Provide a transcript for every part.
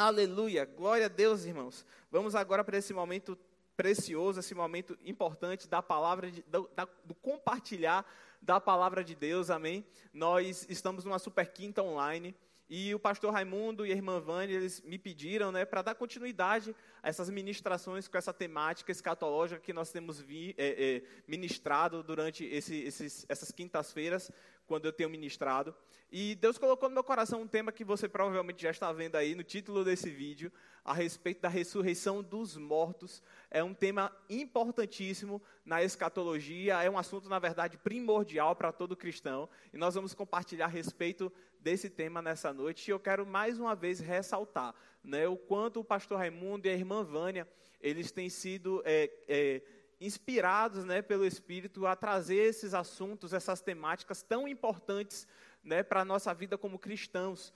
Aleluia, glória a Deus, irmãos. Vamos agora para esse momento precioso, esse momento importante da palavra, de, do, do compartilhar da palavra de Deus, amém? Nós estamos numa super quinta online. E o pastor Raimundo e a irmã Vânia, eles me pediram né, para dar continuidade a essas ministrações com essa temática escatológica que nós temos vi, é, é, ministrado durante esse, esses, essas quintas-feiras, quando eu tenho ministrado. E Deus colocou no meu coração um tema que você provavelmente já está vendo aí no título desse vídeo, a respeito da ressurreição dos mortos. É um tema importantíssimo na escatologia, é um assunto, na verdade, primordial para todo cristão. E nós vamos compartilhar a respeito desse tema nessa noite. E eu quero mais uma vez ressaltar né, o quanto o pastor Raimundo e a irmã Vânia, eles têm sido. É, é, inspirados né, pelo Espírito a trazer esses assuntos, essas temáticas tão importantes né, para a nossa vida como cristãos,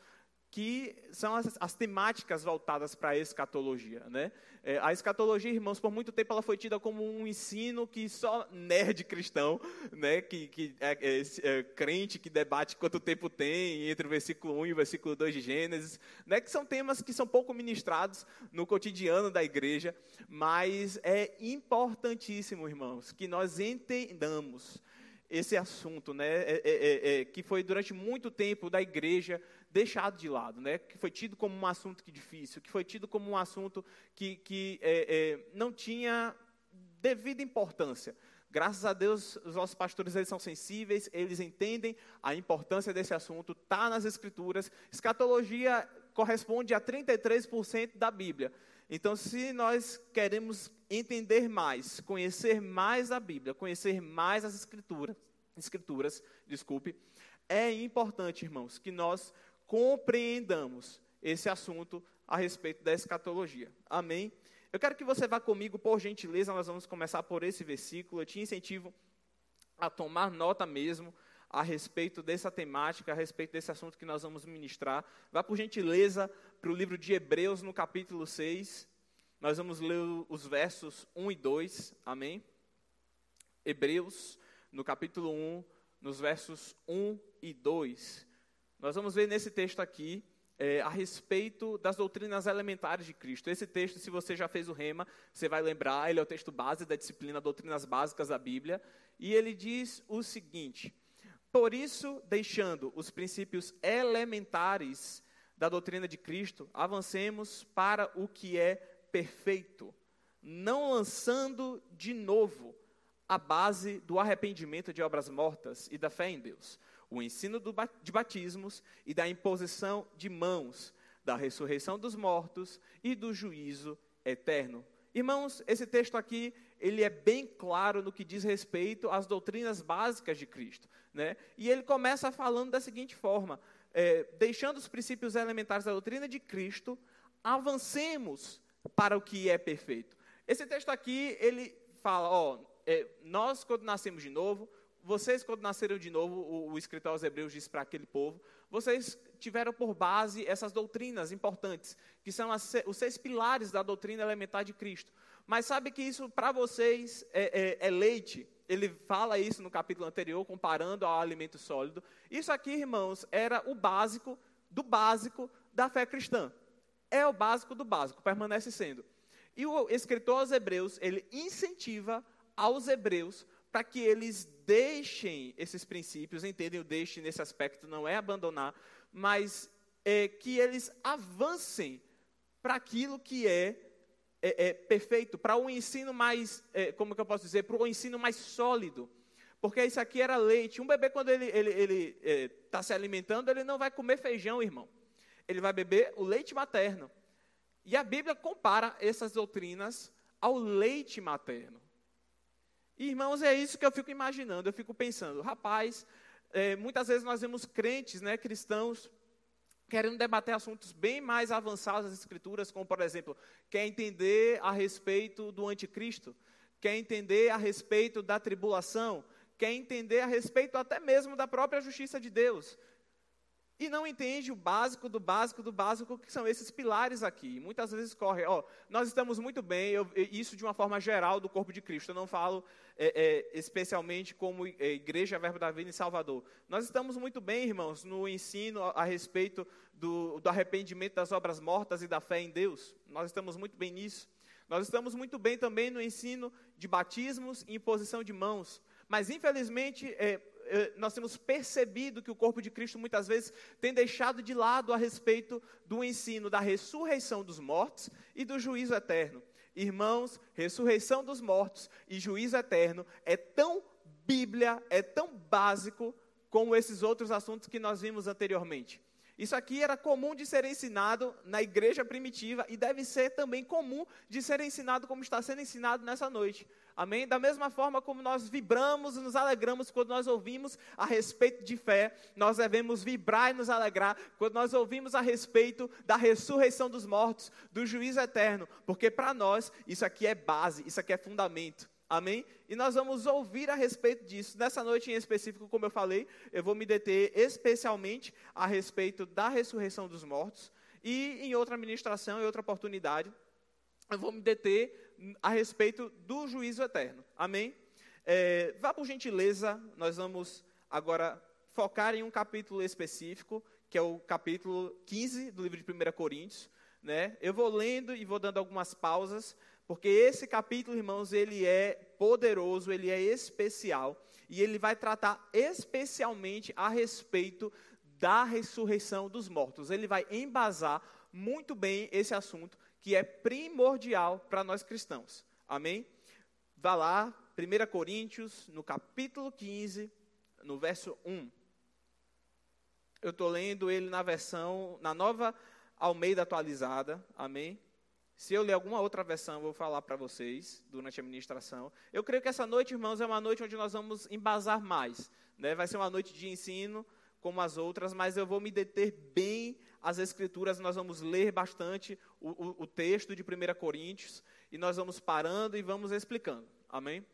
que são as, as temáticas voltadas para a escatologia. Né? É, a escatologia, irmãos, por muito tempo ela foi tida como um ensino que só nerd cristão, né, que, que é, é, é, crente que debate quanto tempo tem entre o versículo 1 e o versículo 2 de Gênesis, né, que são temas que são pouco ministrados no cotidiano da igreja, mas é importantíssimo, irmãos, que nós entendamos esse assunto, né, é, é, é, é, que foi durante muito tempo da igreja deixado de lado, né, que foi tido como um assunto que difícil, que foi tido como um assunto que, que é, é, não tinha devida importância. Graças a Deus, os nossos pastores eles são sensíveis, eles entendem a importância desse assunto, está nas Escrituras. Escatologia corresponde a 33% da Bíblia. Então, se nós queremos entender mais, conhecer mais a Bíblia, conhecer mais as Escrituras, escrituras desculpe, é importante, irmãos, que nós compreendamos esse assunto a respeito da escatologia. Amém? Eu quero que você vá comigo, por gentileza, nós vamos começar por esse versículo. Eu te incentivo a tomar nota mesmo a respeito dessa temática, a respeito desse assunto que nós vamos ministrar. Vá, por gentileza, para o livro de Hebreus, no capítulo 6. Nós vamos ler os versos 1 e 2. Amém? Hebreus, no capítulo 1, nos versos 1 e 2. Nós vamos ver nesse texto aqui é, a respeito das doutrinas elementares de Cristo. Esse texto, se você já fez o rema, você vai lembrar, ele é o texto base da disciplina Doutrinas Básicas da Bíblia. E ele diz o seguinte: por isso, deixando os princípios elementares da doutrina de Cristo, avancemos para o que é perfeito, não lançando de novo a base do arrependimento de obras mortas e da fé em Deus, o ensino de batismos e da imposição de mãos, da ressurreição dos mortos e do juízo eterno. Irmãos, esse texto aqui, ele é bem claro no que diz respeito às doutrinas básicas de Cristo. Né? E ele começa falando da seguinte forma: é, deixando os princípios elementares da doutrina de Cristo, avancemos para o que é perfeito. Esse texto aqui, ele fala, ó, é, nós quando nascemos de novo, vocês quando nasceram de novo, o, o escritor aos hebreus diz para aquele povo, vocês tiveram por base essas doutrinas importantes, que são as, os seis pilares da doutrina elementar de Cristo. Mas sabe que isso para vocês é, é, é leite, ele fala isso no capítulo anterior, comparando ao alimento sólido. Isso aqui, irmãos, era o básico do básico da fé cristã. É o básico do básico, permanece sendo. E o escritor aos Hebreus, ele incentiva aos Hebreus para que eles deixem esses princípios, entendem o deixe nesse aspecto, não é abandonar, mas é, que eles avancem para aquilo que é é, é, perfeito, para um ensino mais, é, como que eu posso dizer, para um ensino mais sólido. Porque isso aqui era leite. Um bebê, quando ele está ele, ele, é, tá se alimentando, ele não vai comer feijão, irmão. Ele vai beber o leite materno. E a Bíblia compara essas doutrinas ao leite materno. Irmãos, é isso que eu fico imaginando. Eu fico pensando, rapaz, é, muitas vezes nós vemos crentes, né, cristãos, querendo debater assuntos bem mais avançados das Escrituras, como, por exemplo, quer entender a respeito do anticristo, quer entender a respeito da tribulação, quer entender a respeito até mesmo da própria justiça de Deus. E não entende o básico do básico do básico, que são esses pilares aqui. Muitas vezes corre, ó, nós estamos muito bem, eu, isso de uma forma geral do corpo de Cristo, eu não falo é, é, especialmente como é, Igreja Verbo da Vida em Salvador. Nós estamos muito bem, irmãos, no ensino a, a respeito do, do arrependimento das obras mortas e da fé em Deus. Nós estamos muito bem nisso. Nós estamos muito bem também no ensino de batismos e imposição de mãos. Mas, infelizmente, é, nós temos percebido que o corpo de Cristo muitas vezes tem deixado de lado a respeito do ensino da ressurreição dos mortos e do juízo eterno. Irmãos, ressurreição dos mortos e juízo eterno é tão Bíblia, é tão básico como esses outros assuntos que nós vimos anteriormente. Isso aqui era comum de ser ensinado na igreja primitiva e deve ser também comum de ser ensinado como está sendo ensinado nessa noite. Amém? Da mesma forma como nós vibramos e nos alegramos quando nós ouvimos a respeito de fé, nós devemos vibrar e nos alegrar quando nós ouvimos a respeito da ressurreição dos mortos, do juízo eterno, porque para nós isso aqui é base, isso aqui é fundamento. Amém? E nós vamos ouvir a respeito disso. Nessa noite em específico, como eu falei, eu vou me deter especialmente a respeito da ressurreição dos mortos. E em outra ministração, em outra oportunidade, eu vou me deter a respeito do juízo eterno. Amém? É, vá por gentileza, nós vamos agora focar em um capítulo específico, que é o capítulo 15 do livro de 1 Coríntios. Né? Eu vou lendo e vou dando algumas pausas, porque esse capítulo, irmãos, ele é poderoso, ele é especial, e ele vai tratar especialmente a respeito da ressurreição dos mortos. Ele vai embasar muito bem esse assunto que é primordial para nós cristãos. Amém? Vá lá, 1 Coríntios, no capítulo 15, no verso 1. Eu estou lendo ele na versão, na nova Almeida atualizada. Amém? Se eu ler alguma outra versão, eu vou falar para vocês durante a ministração. Eu creio que essa noite, irmãos, é uma noite onde nós vamos embasar mais. Né? Vai ser uma noite de ensino, como as outras, mas eu vou me deter bem as Escrituras, nós vamos ler bastante o, o, o texto de 1 Coríntios, e nós vamos parando e vamos explicando. Amém?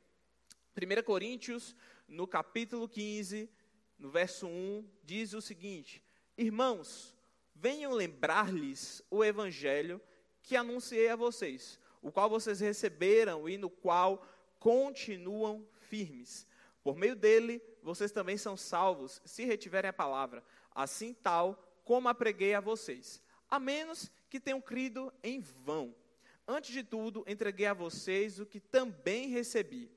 1 Coríntios, no capítulo 15, no verso 1, diz o seguinte: Irmãos, venham lembrar-lhes o evangelho que anunciei a vocês, o qual vocês receberam e no qual continuam firmes. Por meio dele, vocês também são salvos, se retiverem a palavra. Assim tal como a preguei a vocês, a menos que tenham crido em vão. Antes de tudo, entreguei a vocês o que também recebi: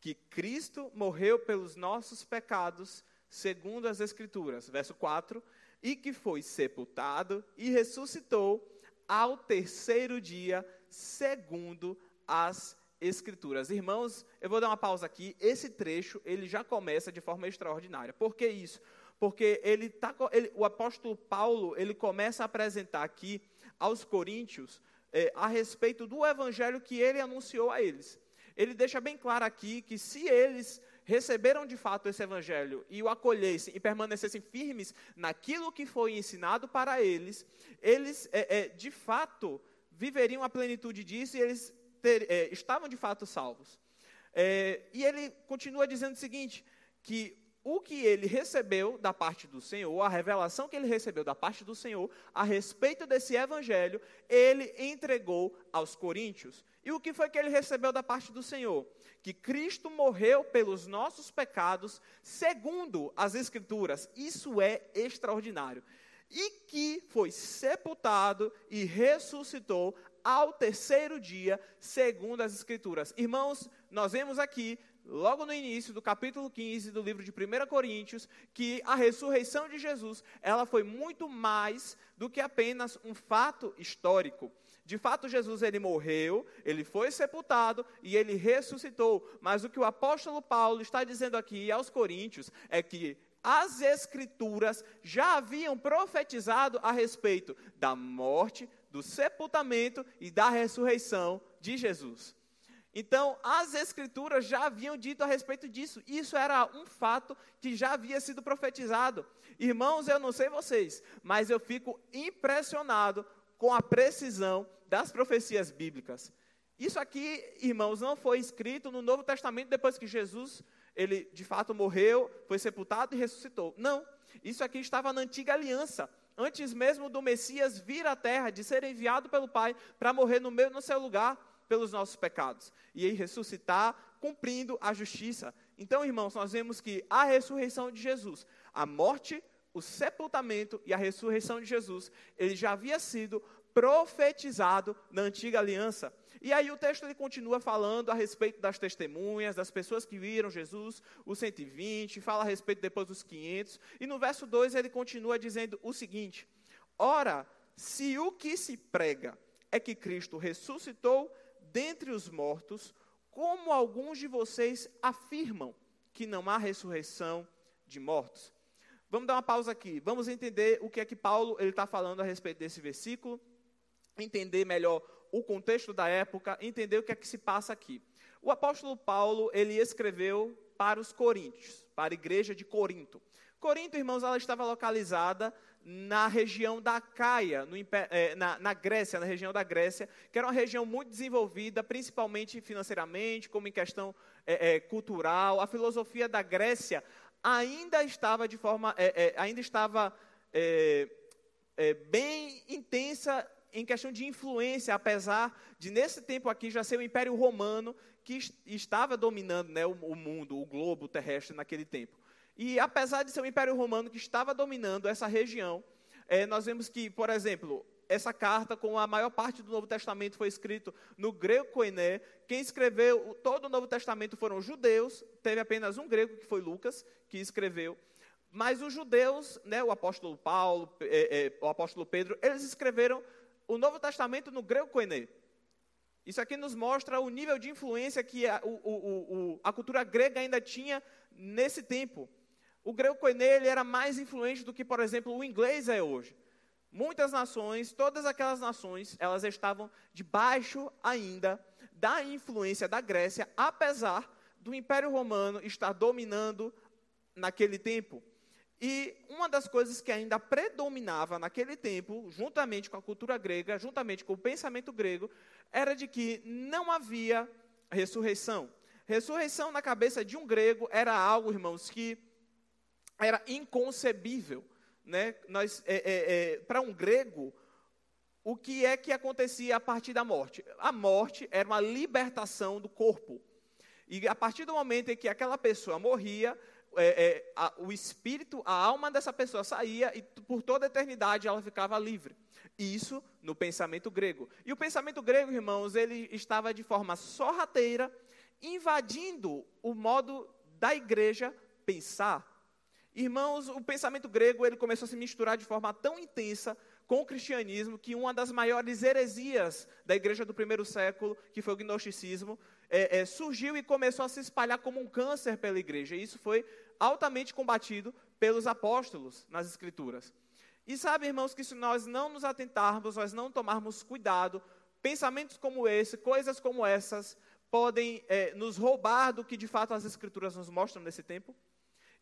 que Cristo morreu pelos nossos pecados, segundo as Escrituras. Verso 4: e que foi sepultado e ressuscitou ao terceiro dia, segundo as Escrituras. Irmãos, eu vou dar uma pausa aqui. Esse trecho ele já começa de forma extraordinária. Por que isso? porque ele tá, ele, o apóstolo Paulo ele começa a apresentar aqui aos coríntios é, a respeito do evangelho que ele anunciou a eles. Ele deixa bem claro aqui que se eles receberam de fato esse evangelho e o acolhessem e permanecessem firmes naquilo que foi ensinado para eles, eles é, é, de fato viveriam a plenitude disso e eles ter, é, estavam de fato salvos. É, e ele continua dizendo o seguinte: que o que ele recebeu da parte do Senhor, a revelação que ele recebeu da parte do Senhor a respeito desse evangelho, ele entregou aos coríntios. E o que foi que ele recebeu da parte do Senhor? Que Cristo morreu pelos nossos pecados, segundo as Escrituras. Isso é extraordinário. E que foi sepultado e ressuscitou ao terceiro dia, segundo as Escrituras. Irmãos, nós vemos aqui logo no início do capítulo 15 do livro de 1 Coríntios, que a ressurreição de Jesus, ela foi muito mais do que apenas um fato histórico. De fato, Jesus ele morreu, ele foi sepultado e ele ressuscitou. Mas o que o apóstolo Paulo está dizendo aqui aos coríntios é que as escrituras já haviam profetizado a respeito da morte, do sepultamento e da ressurreição de Jesus. Então, as escrituras já haviam dito a respeito disso. Isso era um fato que já havia sido profetizado. Irmãos, eu não sei vocês, mas eu fico impressionado com a precisão das profecias bíblicas. Isso aqui, irmãos, não foi escrito no Novo Testamento depois que Jesus, ele de fato morreu, foi sepultado e ressuscitou. Não. Isso aqui estava na antiga aliança, antes mesmo do Messias vir à terra, de ser enviado pelo Pai para morrer no no seu lugar pelos nossos pecados e aí ressuscitar, cumprindo a justiça. Então, irmãos, nós vemos que a ressurreição de Jesus, a morte, o sepultamento e a ressurreição de Jesus, ele já havia sido profetizado na antiga aliança. E aí o texto ele continua falando a respeito das testemunhas, das pessoas que viram Jesus, os 120, fala a respeito depois dos 500, e no verso 2 ele continua dizendo o seguinte: Ora, se o que se prega é que Cristo ressuscitou dentre os mortos, como alguns de vocês afirmam que não há ressurreição de mortos? Vamos dar uma pausa aqui. Vamos entender o que é que Paulo ele está falando a respeito desse versículo, entender melhor o contexto da época, entender o que é que se passa aqui. O apóstolo Paulo ele escreveu para os coríntios, para a igreja de Corinto. Corinto, irmãos, ela estava localizada na região da Caia, é, na, na, Grécia, na região da Grécia, que era uma região muito desenvolvida, principalmente financeiramente, como em questão é, é, cultural. A filosofia da Grécia ainda estava de forma, é, ainda estava bem intensa em questão de influência, apesar de nesse tempo aqui já ser o Império Romano que estava dominando né, o, o mundo, o globo terrestre naquele tempo. E apesar de ser o Império Romano que estava dominando essa região, é, nós vemos que, por exemplo, essa carta, com a maior parte do Novo Testamento, foi escrito no grego koiné. Quem escreveu todo o Novo Testamento foram judeus, teve apenas um grego, que foi Lucas, que escreveu. Mas os judeus, né, o apóstolo Paulo, é, é, o apóstolo Pedro, eles escreveram o Novo Testamento no grego koiné. Isso aqui nos mostra o nível de influência que a, o, o, a cultura grega ainda tinha nesse tempo. O grego koiné ele era mais influente do que, por exemplo, o inglês é hoje. Muitas nações, todas aquelas nações, elas estavam debaixo ainda da influência da Grécia, apesar do Império Romano estar dominando naquele tempo. E uma das coisas que ainda predominava naquele tempo, juntamente com a cultura grega, juntamente com o pensamento grego, era de que não havia ressurreição. Ressurreição na cabeça de um grego era algo, irmãos, que era inconcebível né, nós, é, é, é, para um grego, o que é que acontecia a partir da morte? A morte era uma libertação do corpo. E a partir do momento em que aquela pessoa morria, é, é, a, o espírito, a alma dessa pessoa saía e por toda a eternidade ela ficava livre. Isso no pensamento grego. E o pensamento grego, irmãos, ele estava de forma sorrateira, invadindo o modo da igreja pensar, Irmãos, o pensamento grego ele começou a se misturar de forma tão intensa com o cristianismo que uma das maiores heresias da igreja do primeiro século, que foi o gnosticismo, é, é, surgiu e começou a se espalhar como um câncer pela igreja. E isso foi altamente combatido pelos apóstolos nas escrituras. E sabe, irmãos, que se nós não nos atentarmos, nós não tomarmos cuidado, pensamentos como esse, coisas como essas, podem é, nos roubar do que de fato as escrituras nos mostram nesse tempo.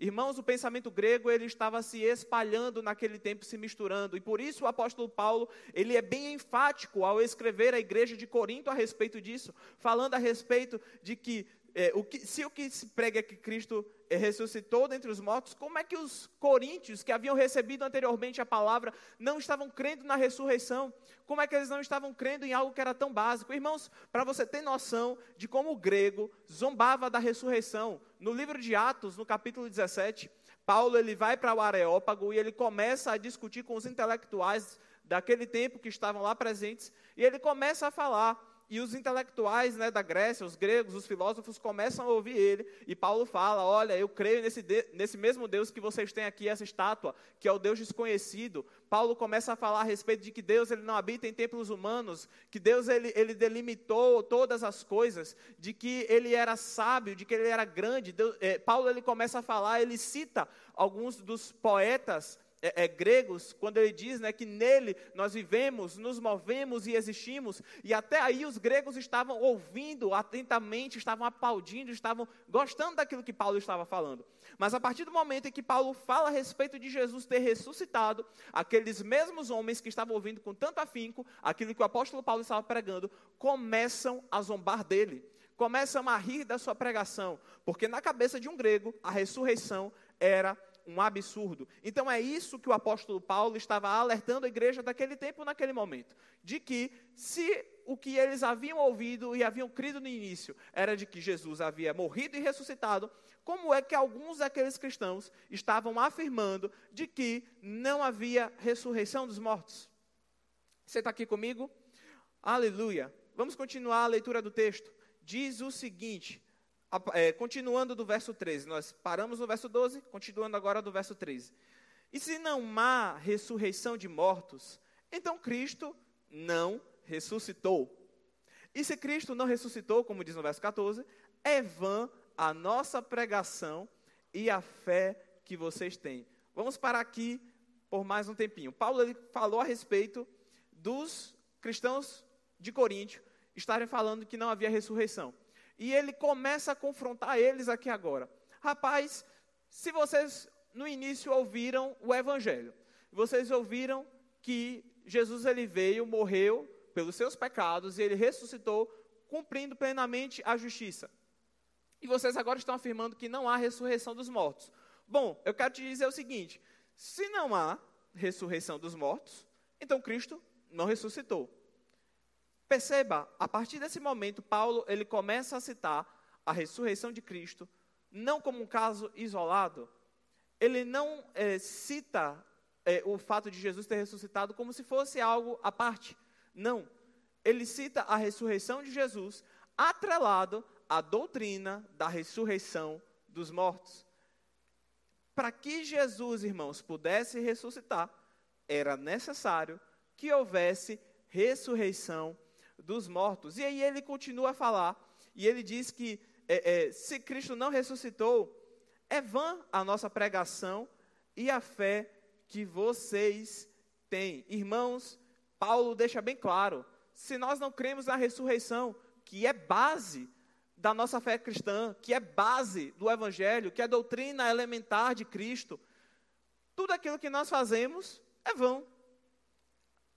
Irmãos, o pensamento grego ele estava se espalhando naquele tempo, se misturando, e por isso o apóstolo Paulo ele é bem enfático ao escrever à igreja de Corinto a respeito disso, falando a respeito de que, é, o que se o que se prega é que Cristo é, ressuscitou dentre os mortos, como é que os coríntios que haviam recebido anteriormente a palavra não estavam crendo na ressurreição? Como é que eles não estavam crendo em algo que era tão básico? Irmãos, para você ter noção de como o grego zombava da ressurreição, no livro de Atos, no capítulo 17, Paulo ele vai para o Areópago e ele começa a discutir com os intelectuais daquele tempo que estavam lá presentes, e ele começa a falar e os intelectuais né, da Grécia, os gregos, os filósofos, começam a ouvir ele. E Paulo fala: Olha, eu creio nesse, de, nesse mesmo Deus que vocês têm aqui, essa estátua, que é o Deus desconhecido. Paulo começa a falar a respeito de que Deus ele não habita em templos humanos, que Deus ele, ele delimitou todas as coisas, de que ele era sábio, de que ele era grande. Deus, é, Paulo ele começa a falar, ele cita alguns dos poetas é, é, gregos, quando ele diz né, que nele nós vivemos, nos movemos e existimos, e até aí os gregos estavam ouvindo atentamente, estavam aplaudindo, estavam gostando daquilo que Paulo estava falando. Mas a partir do momento em que Paulo fala a respeito de Jesus ter ressuscitado, aqueles mesmos homens que estavam ouvindo com tanto afinco aquilo que o apóstolo Paulo estava pregando, começam a zombar dele, começam a rir da sua pregação, porque na cabeça de um grego a ressurreição era um absurdo. Então é isso que o apóstolo Paulo estava alertando a igreja daquele tempo, naquele momento. De que se o que eles haviam ouvido e haviam crido no início era de que Jesus havia morrido e ressuscitado, como é que alguns daqueles cristãos estavam afirmando de que não havia ressurreição dos mortos? Você está aqui comigo? Aleluia. Vamos continuar a leitura do texto. Diz o seguinte: é, continuando do verso 13, nós paramos no verso 12, continuando agora do verso 13. E se não há ressurreição de mortos, então Cristo não ressuscitou. E se Cristo não ressuscitou, como diz no verso 14, é vã a nossa pregação e a fé que vocês têm. Vamos parar aqui por mais um tempinho. Paulo ele falou a respeito dos cristãos de Coríntio estarem falando que não havia ressurreição. E ele começa a confrontar eles aqui agora. Rapaz, se vocês no início ouviram o evangelho, vocês ouviram que Jesus ele veio, morreu pelos seus pecados e ele ressuscitou, cumprindo plenamente a justiça. E vocês agora estão afirmando que não há ressurreição dos mortos. Bom, eu quero te dizer o seguinte: se não há ressurreição dos mortos, então Cristo não ressuscitou. Perceba, a partir desse momento, Paulo ele começa a citar a ressurreição de Cristo, não como um caso isolado. Ele não é, cita é, o fato de Jesus ter ressuscitado como se fosse algo à parte. Não. Ele cita a ressurreição de Jesus atrelado à doutrina da ressurreição dos mortos. Para que Jesus, irmãos, pudesse ressuscitar, era necessário que houvesse ressurreição dos mortos. E aí ele continua a falar, e ele diz que é, é, se Cristo não ressuscitou, é vã a nossa pregação e a fé que vocês têm. Irmãos, Paulo deixa bem claro: se nós não cremos na ressurreição, que é base da nossa fé cristã, que é base do Evangelho, que é doutrina elementar de Cristo, tudo aquilo que nós fazemos é vão.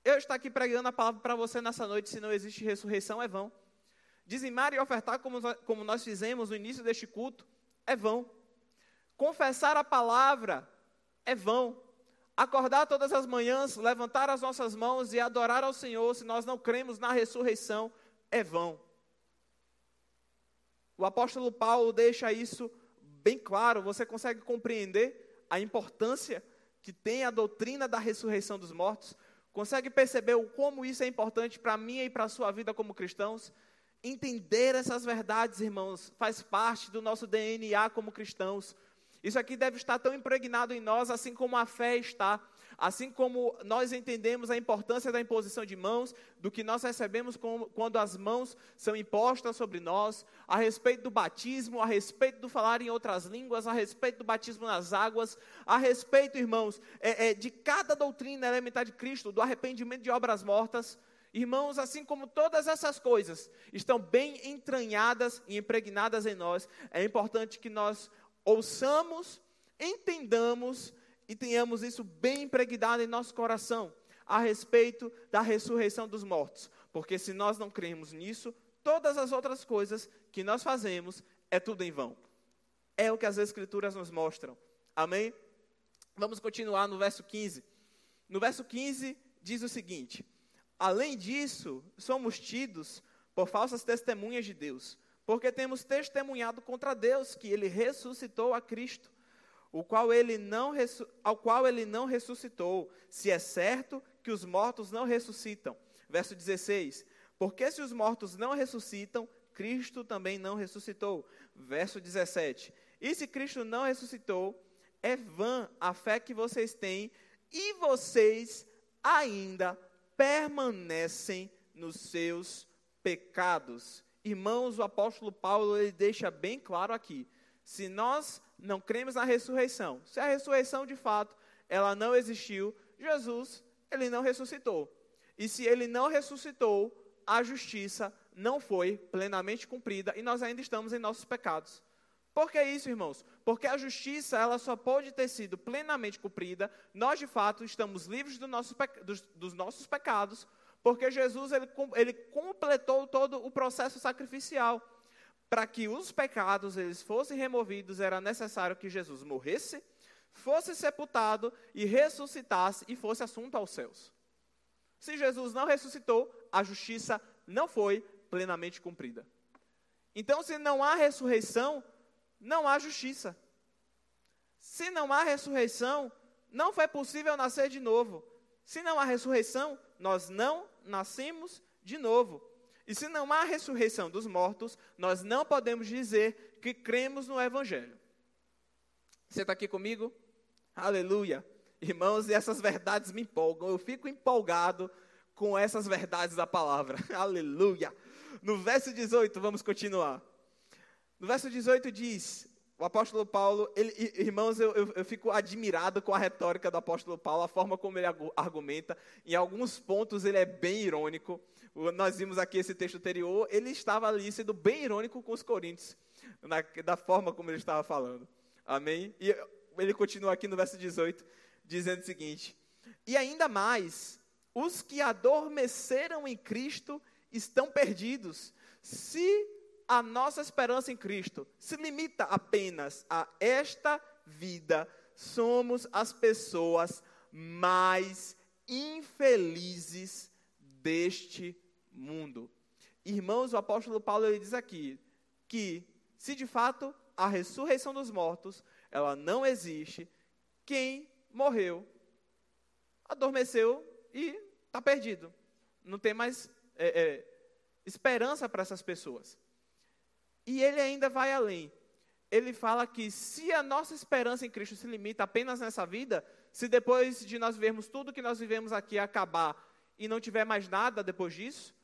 Eu estar aqui pregando a palavra para você nessa noite, se não existe ressurreição, é vão. Dizimar e ofertar, como, como nós fizemos no início deste culto, é vão. Confessar a palavra é vão. Acordar todas as manhãs, levantar as nossas mãos e adorar ao Senhor, se nós não cremos na ressurreição, é vão. O apóstolo Paulo deixa isso bem claro. Você consegue compreender a importância que tem a doutrina da ressurreição dos mortos? Consegue perceber o como isso é importante para mim e para a sua vida como cristãos? Entender essas verdades, irmãos, faz parte do nosso DNA como cristãos. Isso aqui deve estar tão impregnado em nós, assim como a fé está. Assim como nós entendemos a importância da imposição de mãos, do que nós recebemos quando as mãos são impostas sobre nós, a respeito do batismo, a respeito do falar em outras línguas, a respeito do batismo nas águas, a respeito, irmãos, é, é, de cada doutrina elementar de Cristo, do arrependimento de obras mortas. Irmãos, assim como todas essas coisas estão bem entranhadas e impregnadas em nós, é importante que nós ouçamos, entendamos e tenhamos isso bem impregnado em nosso coração a respeito da ressurreição dos mortos. Porque se nós não cremos nisso, todas as outras coisas que nós fazemos é tudo em vão. É o que as Escrituras nos mostram. Amém? Vamos continuar no verso 15. No verso 15 diz o seguinte: Além disso, somos tidos por falsas testemunhas de Deus, porque temos testemunhado contra Deus que ele ressuscitou a Cristo, o qual ele não ao qual ele não ressuscitou, se é certo que os mortos não ressuscitam. Verso 16: Porque se os mortos não ressuscitam, Cristo também não ressuscitou. Verso 17: E se Cristo não ressuscitou, é vã a fé que vocês têm e vocês ainda permanecem nos seus pecados. Irmãos, o apóstolo Paulo ele deixa bem claro aqui: se nós não cremos na ressurreição, se a ressurreição de fato ela não existiu, Jesus ele não ressuscitou. E se ele não ressuscitou, a justiça não foi plenamente cumprida e nós ainda estamos em nossos pecados. Por que isso, irmãos? Porque a justiça ela só pode ter sido plenamente cumprida. Nós de fato estamos livres do nosso, dos, dos nossos pecados porque Jesus ele, ele completou todo o processo sacrificial. Para que os pecados eles fossem removidos, era necessário que Jesus morresse, fosse sepultado e ressuscitasse e fosse assunto aos céus. Se Jesus não ressuscitou, a justiça não foi plenamente cumprida. Então, se não há ressurreição, não há justiça. Se não há ressurreição, não foi possível nascer de novo. Se não há ressurreição, nós não nascemos de novo. E se não há ressurreição dos mortos, nós não podemos dizer que cremos no Evangelho. Você está aqui comigo? Aleluia. Irmãos, e essas verdades me empolgam. Eu fico empolgado com essas verdades da palavra. Aleluia. No verso 18, vamos continuar. No verso 18 diz: o apóstolo Paulo, ele, irmãos, eu, eu, eu, fico admirado com a retórica do apóstolo Paulo, a forma como ele argumenta. Em alguns pontos ele é bem irônico. Nós vimos aqui esse texto anterior, ele estava ali sendo bem irônico com os coríntios, na, da forma como ele estava falando. Amém? E ele continua aqui no verso 18, dizendo o seguinte: E ainda mais, os que adormeceram em Cristo estão perdidos. Se a nossa esperança em Cristo se limita apenas a esta vida, somos as pessoas mais infelizes deste mundo. Irmãos, o apóstolo Paulo ele diz aqui que se de fato a ressurreição dos mortos, ela não existe, quem morreu adormeceu e está perdido. Não tem mais é, é, esperança para essas pessoas. E ele ainda vai além. Ele fala que se a nossa esperança em Cristo se limita apenas nessa vida, se depois de nós vermos tudo que nós vivemos aqui acabar e não tiver mais nada depois disso,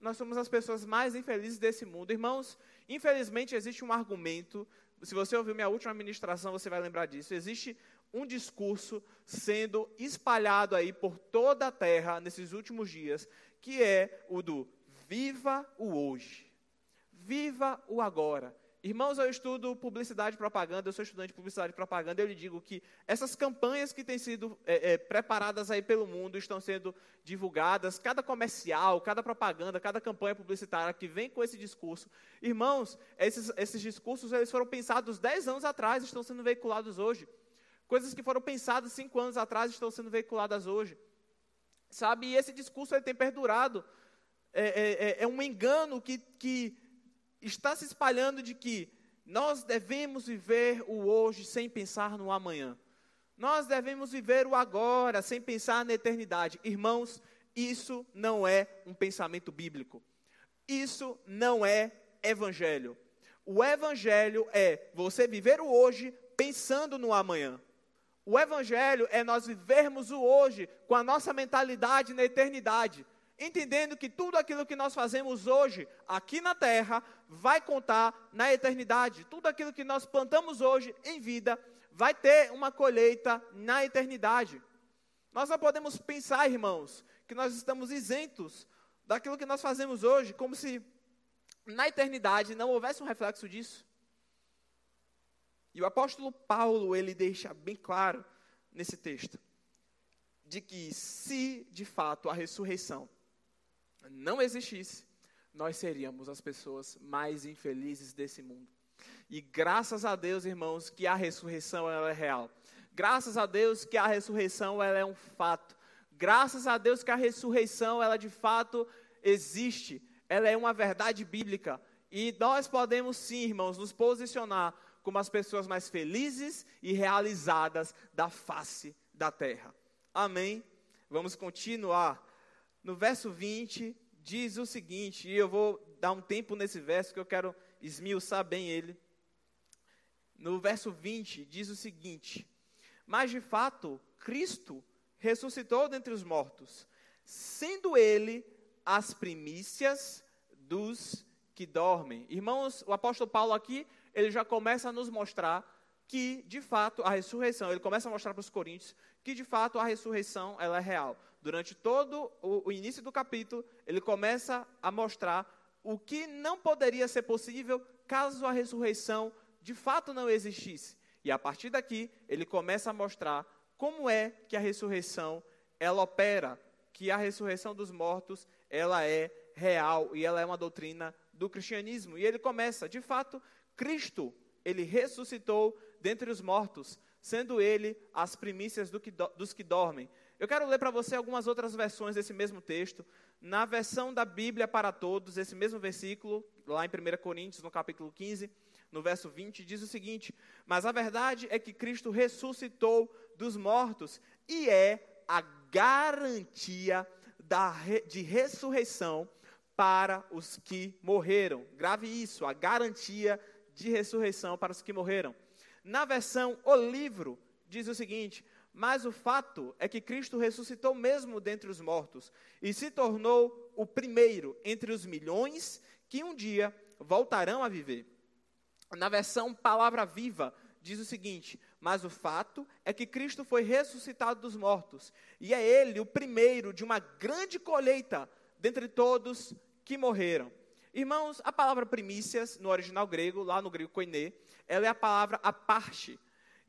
nós somos as pessoas mais infelizes desse mundo. Irmãos, infelizmente existe um argumento, se você ouviu minha última ministração, você vai lembrar disso. Existe um discurso sendo espalhado aí por toda a terra nesses últimos dias, que é o do viva o hoje. Viva o agora. Irmãos, eu estudo publicidade e propaganda, eu sou estudante de publicidade e propaganda, eu lhe digo que essas campanhas que têm sido é, é, preparadas aí pelo mundo, estão sendo divulgadas, cada comercial, cada propaganda, cada campanha publicitária que vem com esse discurso. Irmãos, esses, esses discursos eles foram pensados 10 anos atrás, estão sendo veiculados hoje. Coisas que foram pensadas 5 anos atrás estão sendo veiculadas hoje. Sabe, e esse discurso ele tem perdurado. É, é, é, é um engano que, que está se espalhando de que nós devemos viver o hoje sem pensar no amanhã. Nós devemos viver o agora sem pensar na eternidade. Irmãos, isso não é um pensamento bíblico. Isso não é evangelho. O evangelho é você viver o hoje pensando no amanhã. O evangelho é nós vivermos o hoje com a nossa mentalidade na eternidade entendendo que tudo aquilo que nós fazemos hoje, aqui na terra, vai contar na eternidade. Tudo aquilo que nós plantamos hoje em vida, vai ter uma colheita na eternidade. Nós não podemos pensar, irmãos, que nós estamos isentos daquilo que nós fazemos hoje, como se na eternidade não houvesse um reflexo disso. E o apóstolo Paulo, ele deixa bem claro nesse texto, de que se de fato a ressurreição não existisse, nós seríamos as pessoas mais infelizes desse mundo. E graças a Deus, irmãos, que a ressurreição ela é real. Graças a Deus que a ressurreição ela é um fato. Graças a Deus que a ressurreição ela de fato existe. Ela é uma verdade bíblica. E nós podemos sim, irmãos, nos posicionar como as pessoas mais felizes e realizadas da face da terra. Amém? Vamos continuar no verso 20, diz o seguinte, e eu vou dar um tempo nesse verso que eu quero esmiuçar bem ele. No verso 20, diz o seguinte: Mas de fato, Cristo ressuscitou dentre os mortos, sendo ele as primícias dos que dormem. Irmãos, o apóstolo Paulo aqui, ele já começa a nos mostrar que, de fato, a ressurreição, ele começa a mostrar para os coríntios que, de fato, a ressurreição ela é real durante todo o, o início do capítulo, ele começa a mostrar o que não poderia ser possível caso a ressurreição de fato não existisse. E a partir daqui, ele começa a mostrar como é que a ressurreição ela opera, que a ressurreição dos mortos, ela é real e ela é uma doutrina do cristianismo. E ele começa, de fato, Cristo, ele ressuscitou dentre os mortos, sendo ele as primícias do que do, dos que dormem. Eu quero ler para você algumas outras versões desse mesmo texto. Na versão da Bíblia para todos, esse mesmo versículo, lá em 1 Coríntios, no capítulo 15, no verso 20, diz o seguinte: Mas a verdade é que Cristo ressuscitou dos mortos e é a garantia da, de ressurreição para os que morreram. Grave isso, a garantia de ressurreição para os que morreram. Na versão O Livro, diz o seguinte: Mas o fato é que Cristo ressuscitou mesmo dentre os mortos e se tornou o primeiro entre os milhões que um dia voltarão a viver. Na versão Palavra Viva, diz o seguinte: Mas o fato é que Cristo foi ressuscitado dos mortos, e é Ele o primeiro de uma grande colheita dentre todos que morreram. Irmãos, a palavra primícias, no original grego, lá no grego koiné, ela é a palavra a parte,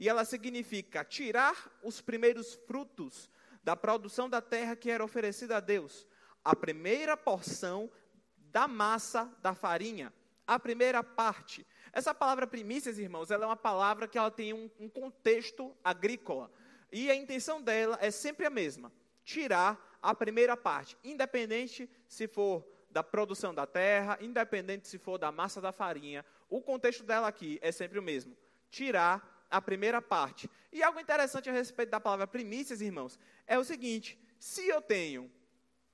e ela significa tirar os primeiros frutos da produção da terra que era oferecida a Deus, a primeira porção da massa da farinha, a primeira parte. Essa palavra primícias, irmãos, ela é uma palavra que ela tem um, um contexto agrícola. E a intenção dela é sempre a mesma: tirar a primeira parte, independente se for da produção da terra, independente se for da massa da farinha, o contexto dela aqui é sempre o mesmo: tirar a primeira parte. E algo interessante a respeito da palavra primícias, irmãos, é o seguinte: se eu tenho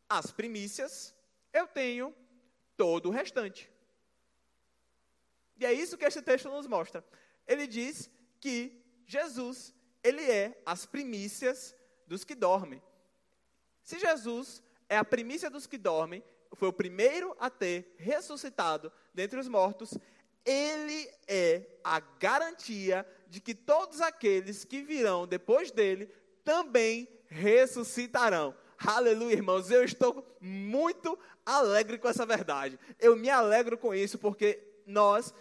as primícias, eu tenho todo o restante. E é isso que este texto nos mostra. Ele diz que Jesus, ele é as primícias dos que dormem. Se Jesus é a primícia dos que dormem, foi o primeiro a ter ressuscitado dentre os mortos, ele é a garantia de que todos aqueles que virão depois dele também ressuscitarão. Aleluia, irmãos. Eu estou muito alegre com essa verdade. Eu me alegro com isso porque nós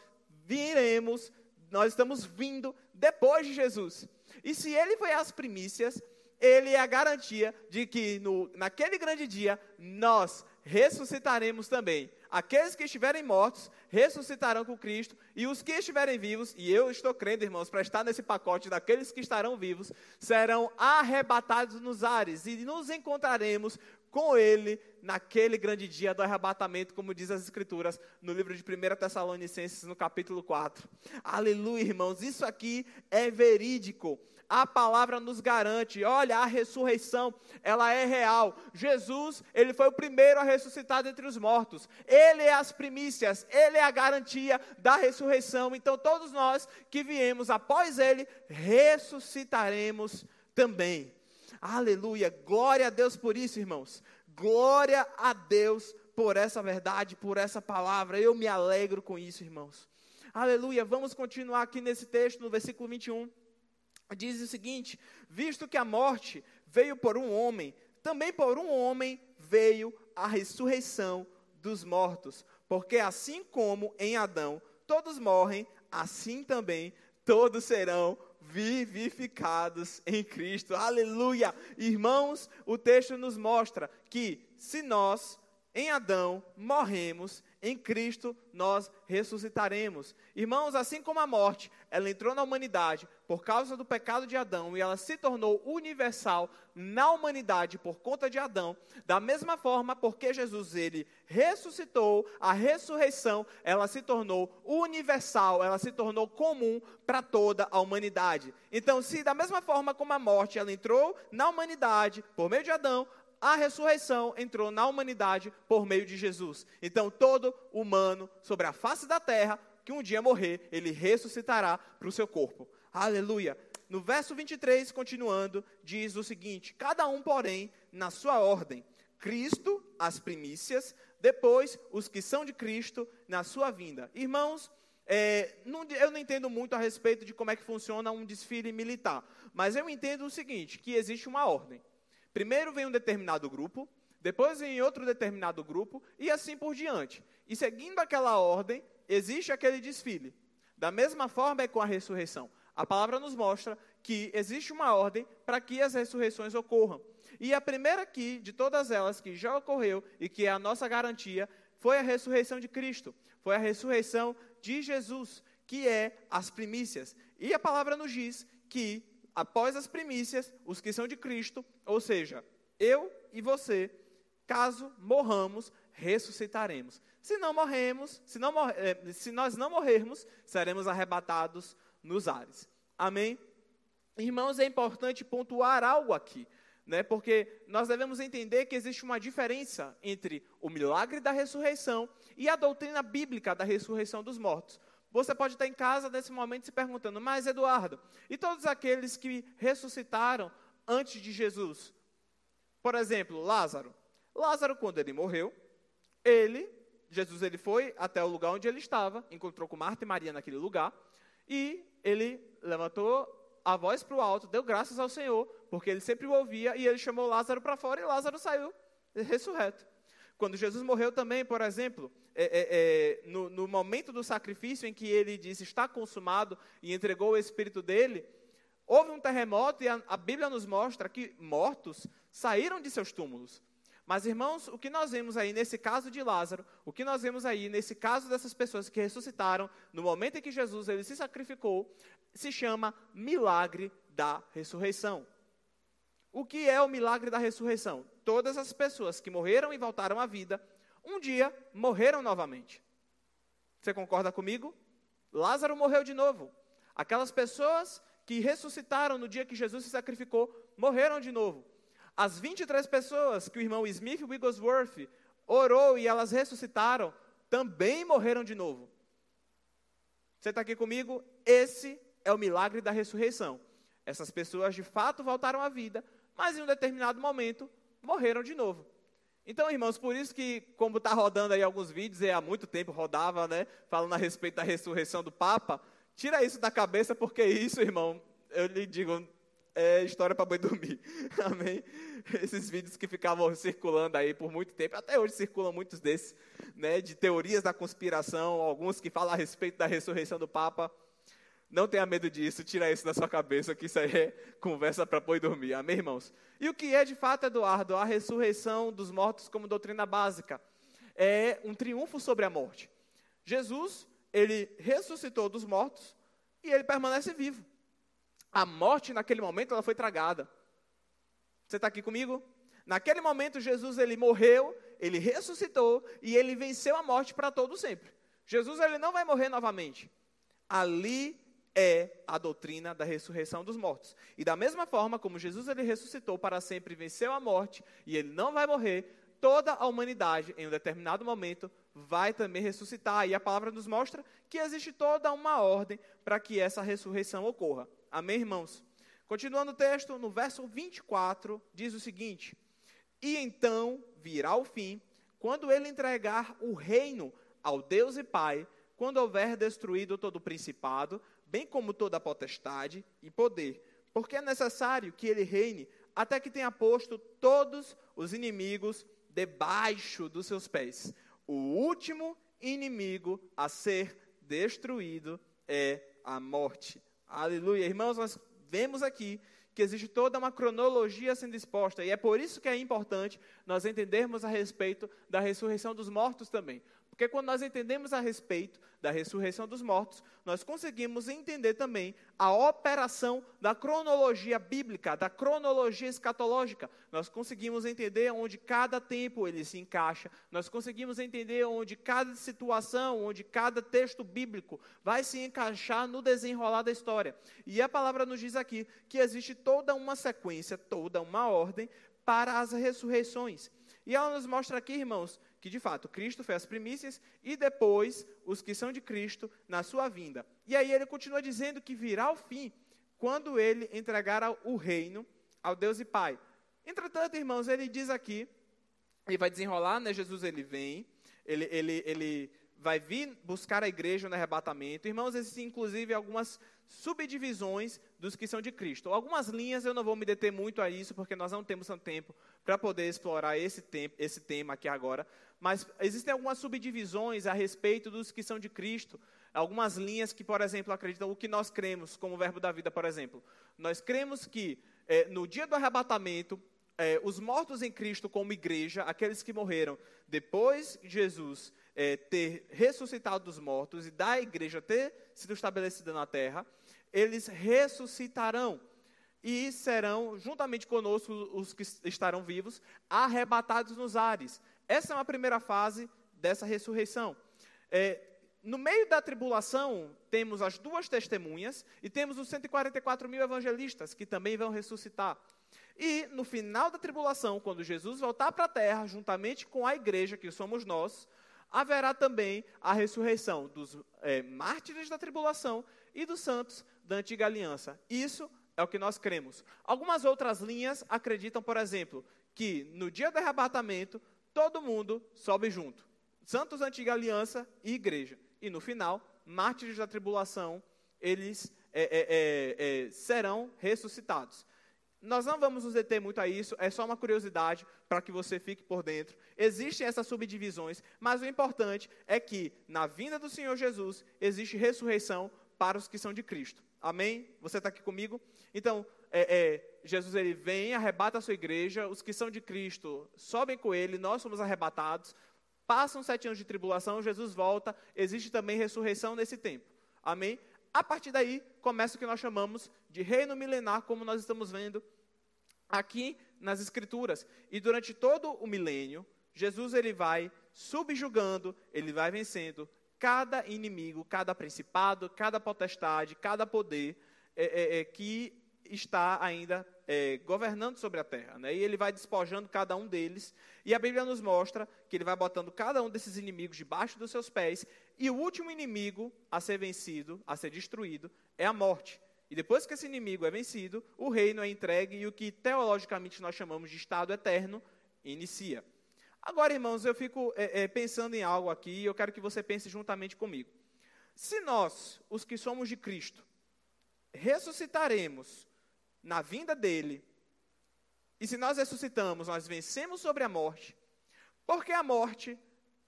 viremos, nós estamos vindo depois de Jesus. E se ele foi as primícias, ele é a garantia de que no, naquele grande dia nós ressuscitaremos também. Aqueles que estiverem mortos ressuscitarão com Cristo, e os que estiverem vivos, e eu estou crendo, irmãos, para estar nesse pacote daqueles que estarão vivos, serão arrebatados nos ares, e nos encontraremos com ele naquele grande dia do arrebatamento, como diz as Escrituras no livro de 1 Tessalonicenses, no capítulo 4. Aleluia, irmãos, isso aqui é verídico. A palavra nos garante, olha, a ressurreição, ela é real. Jesus, ele foi o primeiro a ressuscitar dentre os mortos. Ele é as primícias, ele é a garantia da ressurreição. Então, todos nós que viemos após ele, ressuscitaremos também. Aleluia. Glória a Deus por isso, irmãos. Glória a Deus por essa verdade, por essa palavra. Eu me alegro com isso, irmãos. Aleluia. Vamos continuar aqui nesse texto, no versículo 21. Diz o seguinte: Visto que a morte veio por um homem, também por um homem veio a ressurreição dos mortos. Porque assim como em Adão todos morrem, assim também todos serão vivificados em Cristo. Aleluia! Irmãos, o texto nos mostra que se nós em Adão morremos, em Cristo nós ressuscitaremos. Irmãos, assim como a morte, ela entrou na humanidade por causa do pecado de Adão e ela se tornou universal na humanidade por conta de Adão, da mesma forma, porque Jesus ele ressuscitou, a ressurreição, ela se tornou universal, ela se tornou comum para toda a humanidade. Então, se da mesma forma como a morte ela entrou na humanidade por meio de Adão, a ressurreição entrou na humanidade por meio de Jesus. Então, todo humano sobre a face da terra, que um dia morrer, ele ressuscitará para o seu corpo. Aleluia. No verso 23, continuando, diz o seguinte: Cada um, porém, na sua ordem. Cristo, as primícias, depois os que são de Cristo na sua vinda. Irmãos, é, não, eu não entendo muito a respeito de como é que funciona um desfile militar, mas eu entendo o seguinte: que existe uma ordem. Primeiro vem um determinado grupo, depois vem outro determinado grupo, e assim por diante. E seguindo aquela ordem, existe aquele desfile. Da mesma forma é com a ressurreição. A palavra nos mostra que existe uma ordem para que as ressurreições ocorram. E a primeira aqui, de todas elas, que já ocorreu e que é a nossa garantia, foi a ressurreição de Cristo. Foi a ressurreição de Jesus, que é as primícias. E a palavra nos diz que, após as primícias, os que são de Cristo, ou seja, eu e você, caso morramos, ressuscitaremos. Se não morremos, se, não eh, se nós não morrermos, seremos arrebatados nos ares. Amém? Irmãos, é importante pontuar algo aqui, né? Porque nós devemos entender que existe uma diferença entre o milagre da ressurreição e a doutrina bíblica da ressurreição dos mortos. Você pode estar em casa nesse momento se perguntando, mas Eduardo, e todos aqueles que ressuscitaram antes de Jesus? Por exemplo, Lázaro. Lázaro, quando ele morreu, ele, Jesus, ele foi até o lugar onde ele estava, encontrou com Marta e Maria naquele lugar, e ele levantou a voz para o alto, deu graças ao Senhor, porque ele sempre o ouvia, e ele chamou Lázaro para fora, e Lázaro saiu ressurreto. Quando Jesus morreu também, por exemplo, é, é, é, no, no, momento do sacrifício em que ele disse está consumado e entregou o espírito dele, houve um terremoto e a, a Bíblia nos mostra que mortos saíram de seus túmulos. Mas, irmãos, o que nós vemos aí nesse caso de Lázaro, o que nós vemos aí nesse caso dessas pessoas que ressuscitaram, no momento em que Jesus ele se sacrificou, se chama milagre da ressurreição. O que é o milagre da ressurreição? Todas as pessoas que morreram e voltaram à vida, um dia morreram novamente. Você concorda comigo? Lázaro morreu de novo. Aquelas pessoas que ressuscitaram no dia que Jesus se sacrificou, morreram de novo. As 23 pessoas que o irmão Smith Wigglesworth orou e elas ressuscitaram, também morreram de novo. Você está aqui comigo? Esse é o milagre da ressurreição. Essas pessoas de fato voltaram à vida, mas em um determinado momento morreram de novo. Então, irmãos, por isso que, como está rodando aí alguns vídeos, e há muito tempo rodava, né, falando a respeito da ressurreição do Papa, tira isso da cabeça, porque isso, irmão, eu lhe digo, é história para boi dormir. Amém? Esses vídeos que ficavam circulando aí por muito tempo, até hoje circulam muitos desses, né, de teorias da conspiração, alguns que falam a respeito da ressurreição do Papa. Não tenha medo disso, tira isso da sua cabeça, que isso aí é conversa para e dormir. Amém, irmãos? E o que é de fato, Eduardo, a ressurreição dos mortos como doutrina básica? É um triunfo sobre a morte. Jesus, ele ressuscitou dos mortos e ele permanece vivo. A morte, naquele momento, ela foi tragada. Você está aqui comigo? Naquele momento, Jesus, ele morreu, ele ressuscitou e ele venceu a morte para todo sempre. Jesus, ele não vai morrer novamente. Ali é a doutrina da ressurreição dos mortos. E da mesma forma como Jesus ele ressuscitou para sempre venceu a morte, e ele não vai morrer, toda a humanidade, em um determinado momento, vai também ressuscitar. E a palavra nos mostra que existe toda uma ordem para que essa ressurreição ocorra. Amém, irmãos? Continuando o texto, no verso 24, diz o seguinte: E então virá o fim, quando ele entregar o reino ao Deus e Pai, quando houver destruído todo o principado, bem como toda a potestade e poder, porque é necessário que ele reine até que tenha posto todos os inimigos debaixo dos seus pés. O último inimigo a ser destruído é a morte. Aleluia. Irmãos, nós vemos aqui que existe toda uma cronologia sendo exposta, e é por isso que é importante nós entendermos a respeito da ressurreição dos mortos também. Porque quando nós entendemos a respeito da ressurreição dos mortos, nós conseguimos entender também a operação da cronologia bíblica, da cronologia escatológica. Nós conseguimos entender onde cada tempo ele se encaixa, nós conseguimos entender onde cada situação, onde cada texto bíblico vai se encaixar no desenrolar da história. E a palavra nos diz aqui que existe toda uma sequência, toda uma ordem para as ressurreições. E ela nos mostra aqui, irmãos, que de fato Cristo foi as primícias e depois os que são de Cristo na sua vinda. E aí ele continua dizendo que virá o fim quando ele entregar o reino ao Deus e Pai. Entretanto, irmãos, ele diz aqui, ele vai desenrolar, né? Jesus ele vem, ele, ele, ele vai vir buscar a igreja no arrebatamento. Irmãos, existem inclusive algumas subdivisões dos que são de Cristo. Algumas linhas eu não vou me deter muito a isso, porque nós não temos tanto tempo para poder explorar esse, tempo, esse tema aqui agora. Mas existem algumas subdivisões a respeito dos que são de Cristo. Algumas linhas que, por exemplo, acreditam o que nós cremos, como o verbo da vida, por exemplo. Nós cremos que é, no dia do arrebatamento, é, os mortos em Cristo, como igreja, aqueles que morreram depois de Jesus é, ter ressuscitado dos mortos e da igreja ter sido estabelecida na terra, eles ressuscitarão e serão, juntamente conosco, os que estarão vivos, arrebatados nos ares. Essa é uma primeira fase dessa ressurreição. É, no meio da tribulação, temos as duas testemunhas e temos os 144 mil evangelistas que também vão ressuscitar. E no final da tribulação, quando Jesus voltar para a terra, juntamente com a igreja, que somos nós, haverá também a ressurreição dos é, mártires da tribulação e dos santos da antiga aliança. Isso é o que nós cremos. Algumas outras linhas acreditam, por exemplo, que no dia do arrebatamento, todo mundo sobe junto. Santos, antiga aliança e igreja. E no final, mártires da tribulação, eles é, é serão ressuscitados. Nós não vamos nos deter muito a isso, é só uma curiosidade para que você fique por dentro. Existem essas subdivisões, mas o importante é que na vinda do Senhor Jesus existe ressurreição para os que são de Cristo. Amém? Você está aqui comigo? Então, é, é, Jesus ele vem, arrebata a sua igreja, os que são de Cristo sobem com ele, nós somos arrebatados, passam sete anos de tribulação, Jesus volta, existe também ressurreição nesse tempo. Amém? A partir daí, começa o que nós chamamos de reino milenar, como nós estamos vendo aqui nas Escrituras. E durante todo o milênio, Jesus ele vai subjugando, ele vai vencendo cada inimigo, cada principado, cada potestade, cada poder é, é, é, que está ainda é, governando sobre a terra. Né? E ele vai despojando cada um deles. E a Bíblia nos mostra que ele vai botando cada um desses inimigos debaixo dos seus pés. E o último inimigo a ser vencido, a ser destruído, é a morte. E depois que esse inimigo é vencido, o reino é entregue e o que teologicamente nós chamamos de estado eterno inicia. Agora, irmãos, eu fico é, é, pensando em algo aqui e eu quero que você pense juntamente comigo. Se nós, os que somos de Cristo, ressuscitaremos na vinda dele, e se nós ressuscitamos, nós vencemos sobre a morte, porque a morte,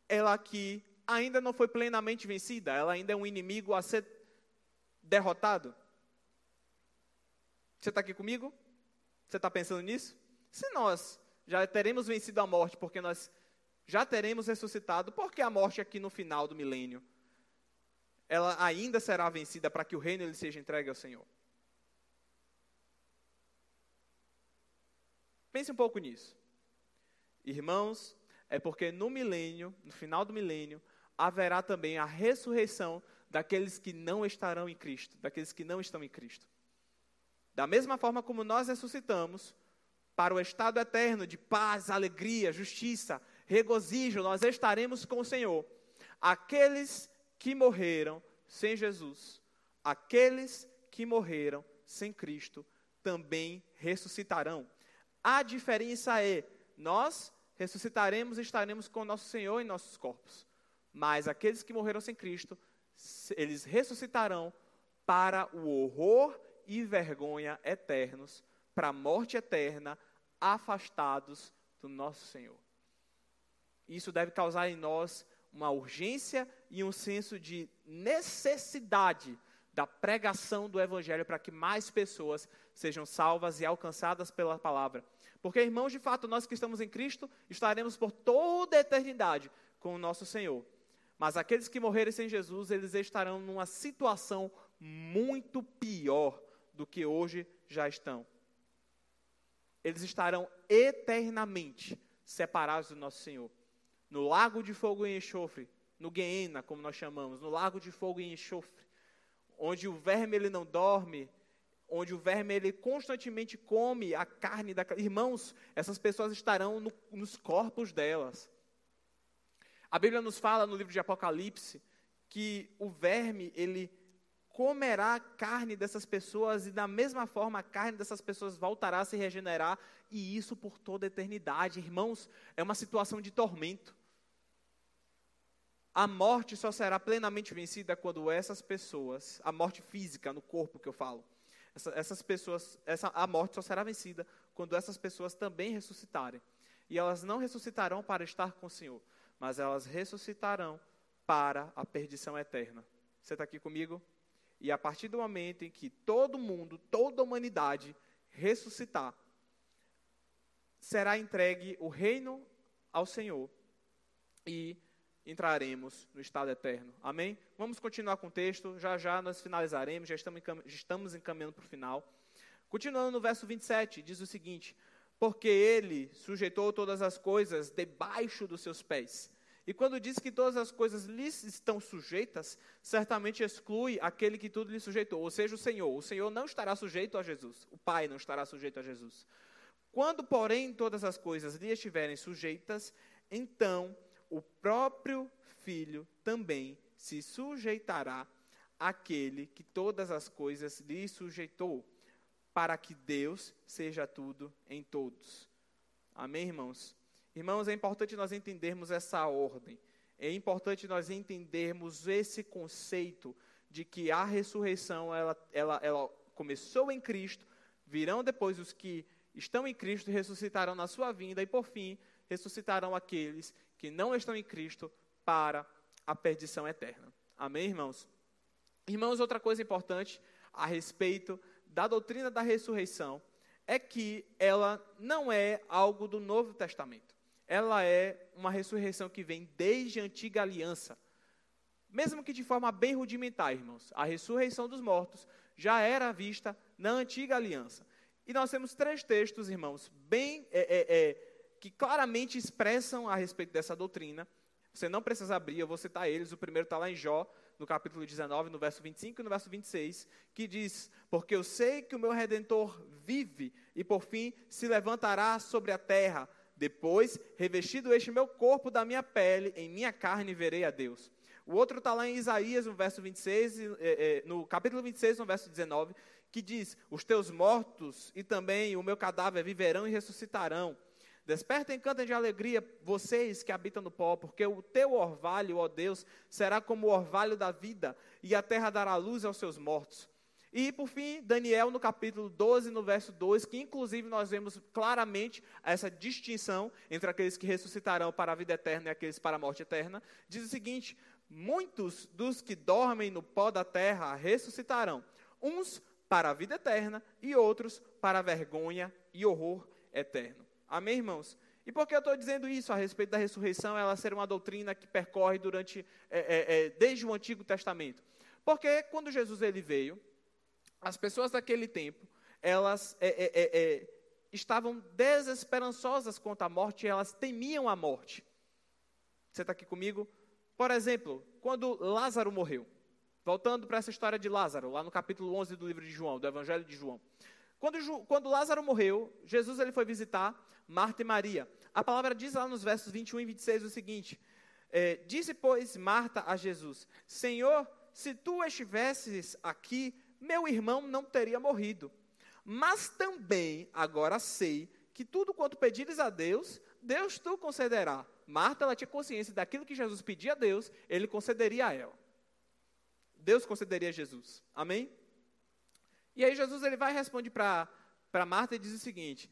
ela aqui ainda não foi plenamente vencida, ela ainda é um inimigo a ser derrotado. Você está aqui comigo? Você está pensando nisso? Se nós já teremos vencido a morte, porque nós já teremos ressuscitado, porque a morte aqui no final do milênio, ela ainda será vencida para que o reino ele seja entregue ao Senhor. Pense um pouco nisso. Irmãos, é porque no milênio, no final do milênio, haverá também a ressurreição daqueles que não estarão em Cristo, daqueles que não estão em Cristo. Da mesma forma como nós ressuscitamos para o estado eterno de paz, alegria, justiça, regozijo, nós estaremos com o Senhor. Aqueles que morreram sem Jesus, aqueles que morreram sem Cristo, também ressuscitarão. A diferença é, nós ressuscitaremos e estaremos com nosso Senhor em nossos corpos. Mas aqueles que morreram sem Cristo, eles ressuscitarão para o horror e vergonha eternos, para a morte eterna, afastados do nosso Senhor. Isso deve causar em nós uma urgência e um senso de necessidade da pregação do Evangelho para que mais pessoas sejam salvas e alcançadas pela palavra. Porque, irmãos, de fato, nós que estamos em Cristo estaremos por toda a eternidade com o nosso Senhor. Mas aqueles que morrerem sem Jesus, eles estarão numa situação muito pior do que hoje já estão. Eles estarão eternamente separados do nosso Senhor. No lago de fogo e enxofre, no Guiena, como nós chamamos, no lago de fogo e enxofre, onde o verme ele não dorme, onde o verme ele constantemente come a carne da irmãos, essas pessoas estarão no, nos corpos delas. A Bíblia nos fala no livro de Apocalipse que o verme ele comerá a carne dessas pessoas e da mesma forma a carne dessas pessoas voltará a se regenerar e isso por toda a eternidade. Irmãos, é uma situação de tormento. A morte só será plenamente vencida quando essas pessoas, a morte física no corpo que eu falo, essa, essas pessoas, essa, a morte só será vencida quando essas pessoas também ressuscitarem. E elas não ressuscitarão para estar com o Senhor, mas elas ressuscitarão para a perdição eterna. Você está aqui comigo? E a partir do momento em que todo mundo, toda a humanidade ressuscitar, será entregue o reino ao Senhor. E entraremos no estado eterno. Amém? Vamos continuar com o texto, já já nós finalizaremos, já estamos, já estamos encaminhando para o final. Continuando no verso 27, diz o seguinte: Porque ele sujeitou todas as coisas debaixo dos seus pés. E quando diz que todas as coisas lhes estão sujeitas, certamente exclui aquele que tudo lhe sujeitou, ou seja, o Senhor. O Senhor não estará sujeito a Jesus, o Pai não estará sujeito a Jesus. Quando, porém, todas as coisas lhe estiverem sujeitas, então o próprio Filho também se sujeitará àquele que todas as coisas lhe sujeitou, para que Deus seja tudo em todos. Amém, irmãos? Irmãos, é importante nós entendermos essa ordem. É importante nós entendermos esse conceito de que a ressurreição ela, ela, ela começou em Cristo, virão depois os que estão em Cristo ressuscitarão na sua vinda e por fim ressuscitarão aqueles que não estão em Cristo para a perdição eterna. Amém, irmãos? Irmãos, outra coisa importante a respeito da doutrina da ressurreição é que ela não é algo do Novo Testamento ela é uma ressurreição que vem desde a antiga aliança. Mesmo que de forma bem rudimentar, irmãos. A ressurreição dos mortos já era vista na antiga aliança. E nós temos três textos, irmãos, bem é, é, é, que claramente expressam a respeito dessa doutrina. Você não precisa abrir, eu vou citar eles. O primeiro está lá em Jó, no capítulo 19, no verso 25 e no verso 26, que diz: Porque eu sei que o meu redentor vive e por fim se levantará sobre a terra depois, revestido este meu corpo da minha pele, em minha carne verei a Deus. O outro está lá em Isaías, no verso 26, é, no capítulo 26, no verso 19, que diz: Os teus mortos e também o meu cadáver viverão e ressuscitarão. Despertem e cantem de alegria, vocês que habitam no pó, porque o teu orvalho, ó Deus, será como o orvalho da vida, e a terra dará luz aos seus mortos. E, por fim, Daniel, no capítulo 12, no verso 2, que inclusive nós vemos claramente essa distinção entre aqueles que ressuscitarão para a vida eterna e aqueles para a morte eterna, diz o seguinte: Muitos dos que dormem no pó da terra ressuscitarão, uns para a vida eterna e outros para a vergonha e horror eterno. Amém, irmãos? E por que eu estou dizendo isso a respeito da ressurreição, ela ser uma doutrina que percorre durante, é, é, é, desde o Antigo Testamento? Porque quando Jesus ele veio, as pessoas daquele tempo, elas é, é, é, estavam desesperançosas quanto à morte, elas temiam a morte. Você está aqui comigo? Por exemplo, quando Lázaro morreu, voltando para essa história de Lázaro, lá no capítulo 11 do livro de João, do Evangelho de João. Quando, quando Lázaro morreu, Jesus ele foi visitar Marta e Maria. A palavra diz lá nos versos 21 e 26 o seguinte: é, Disse, pois, Marta a Jesus: Senhor, se tu estivesses aqui, meu irmão não teria morrido. Mas também agora sei que tudo quanto pedires a Deus, Deus tu concederá. Marta ela tinha consciência daquilo que Jesus pedia a Deus, ele concederia a ela. Deus concederia a Jesus. Amém? E aí Jesus ele vai e responde para Marta e diz o seguinte: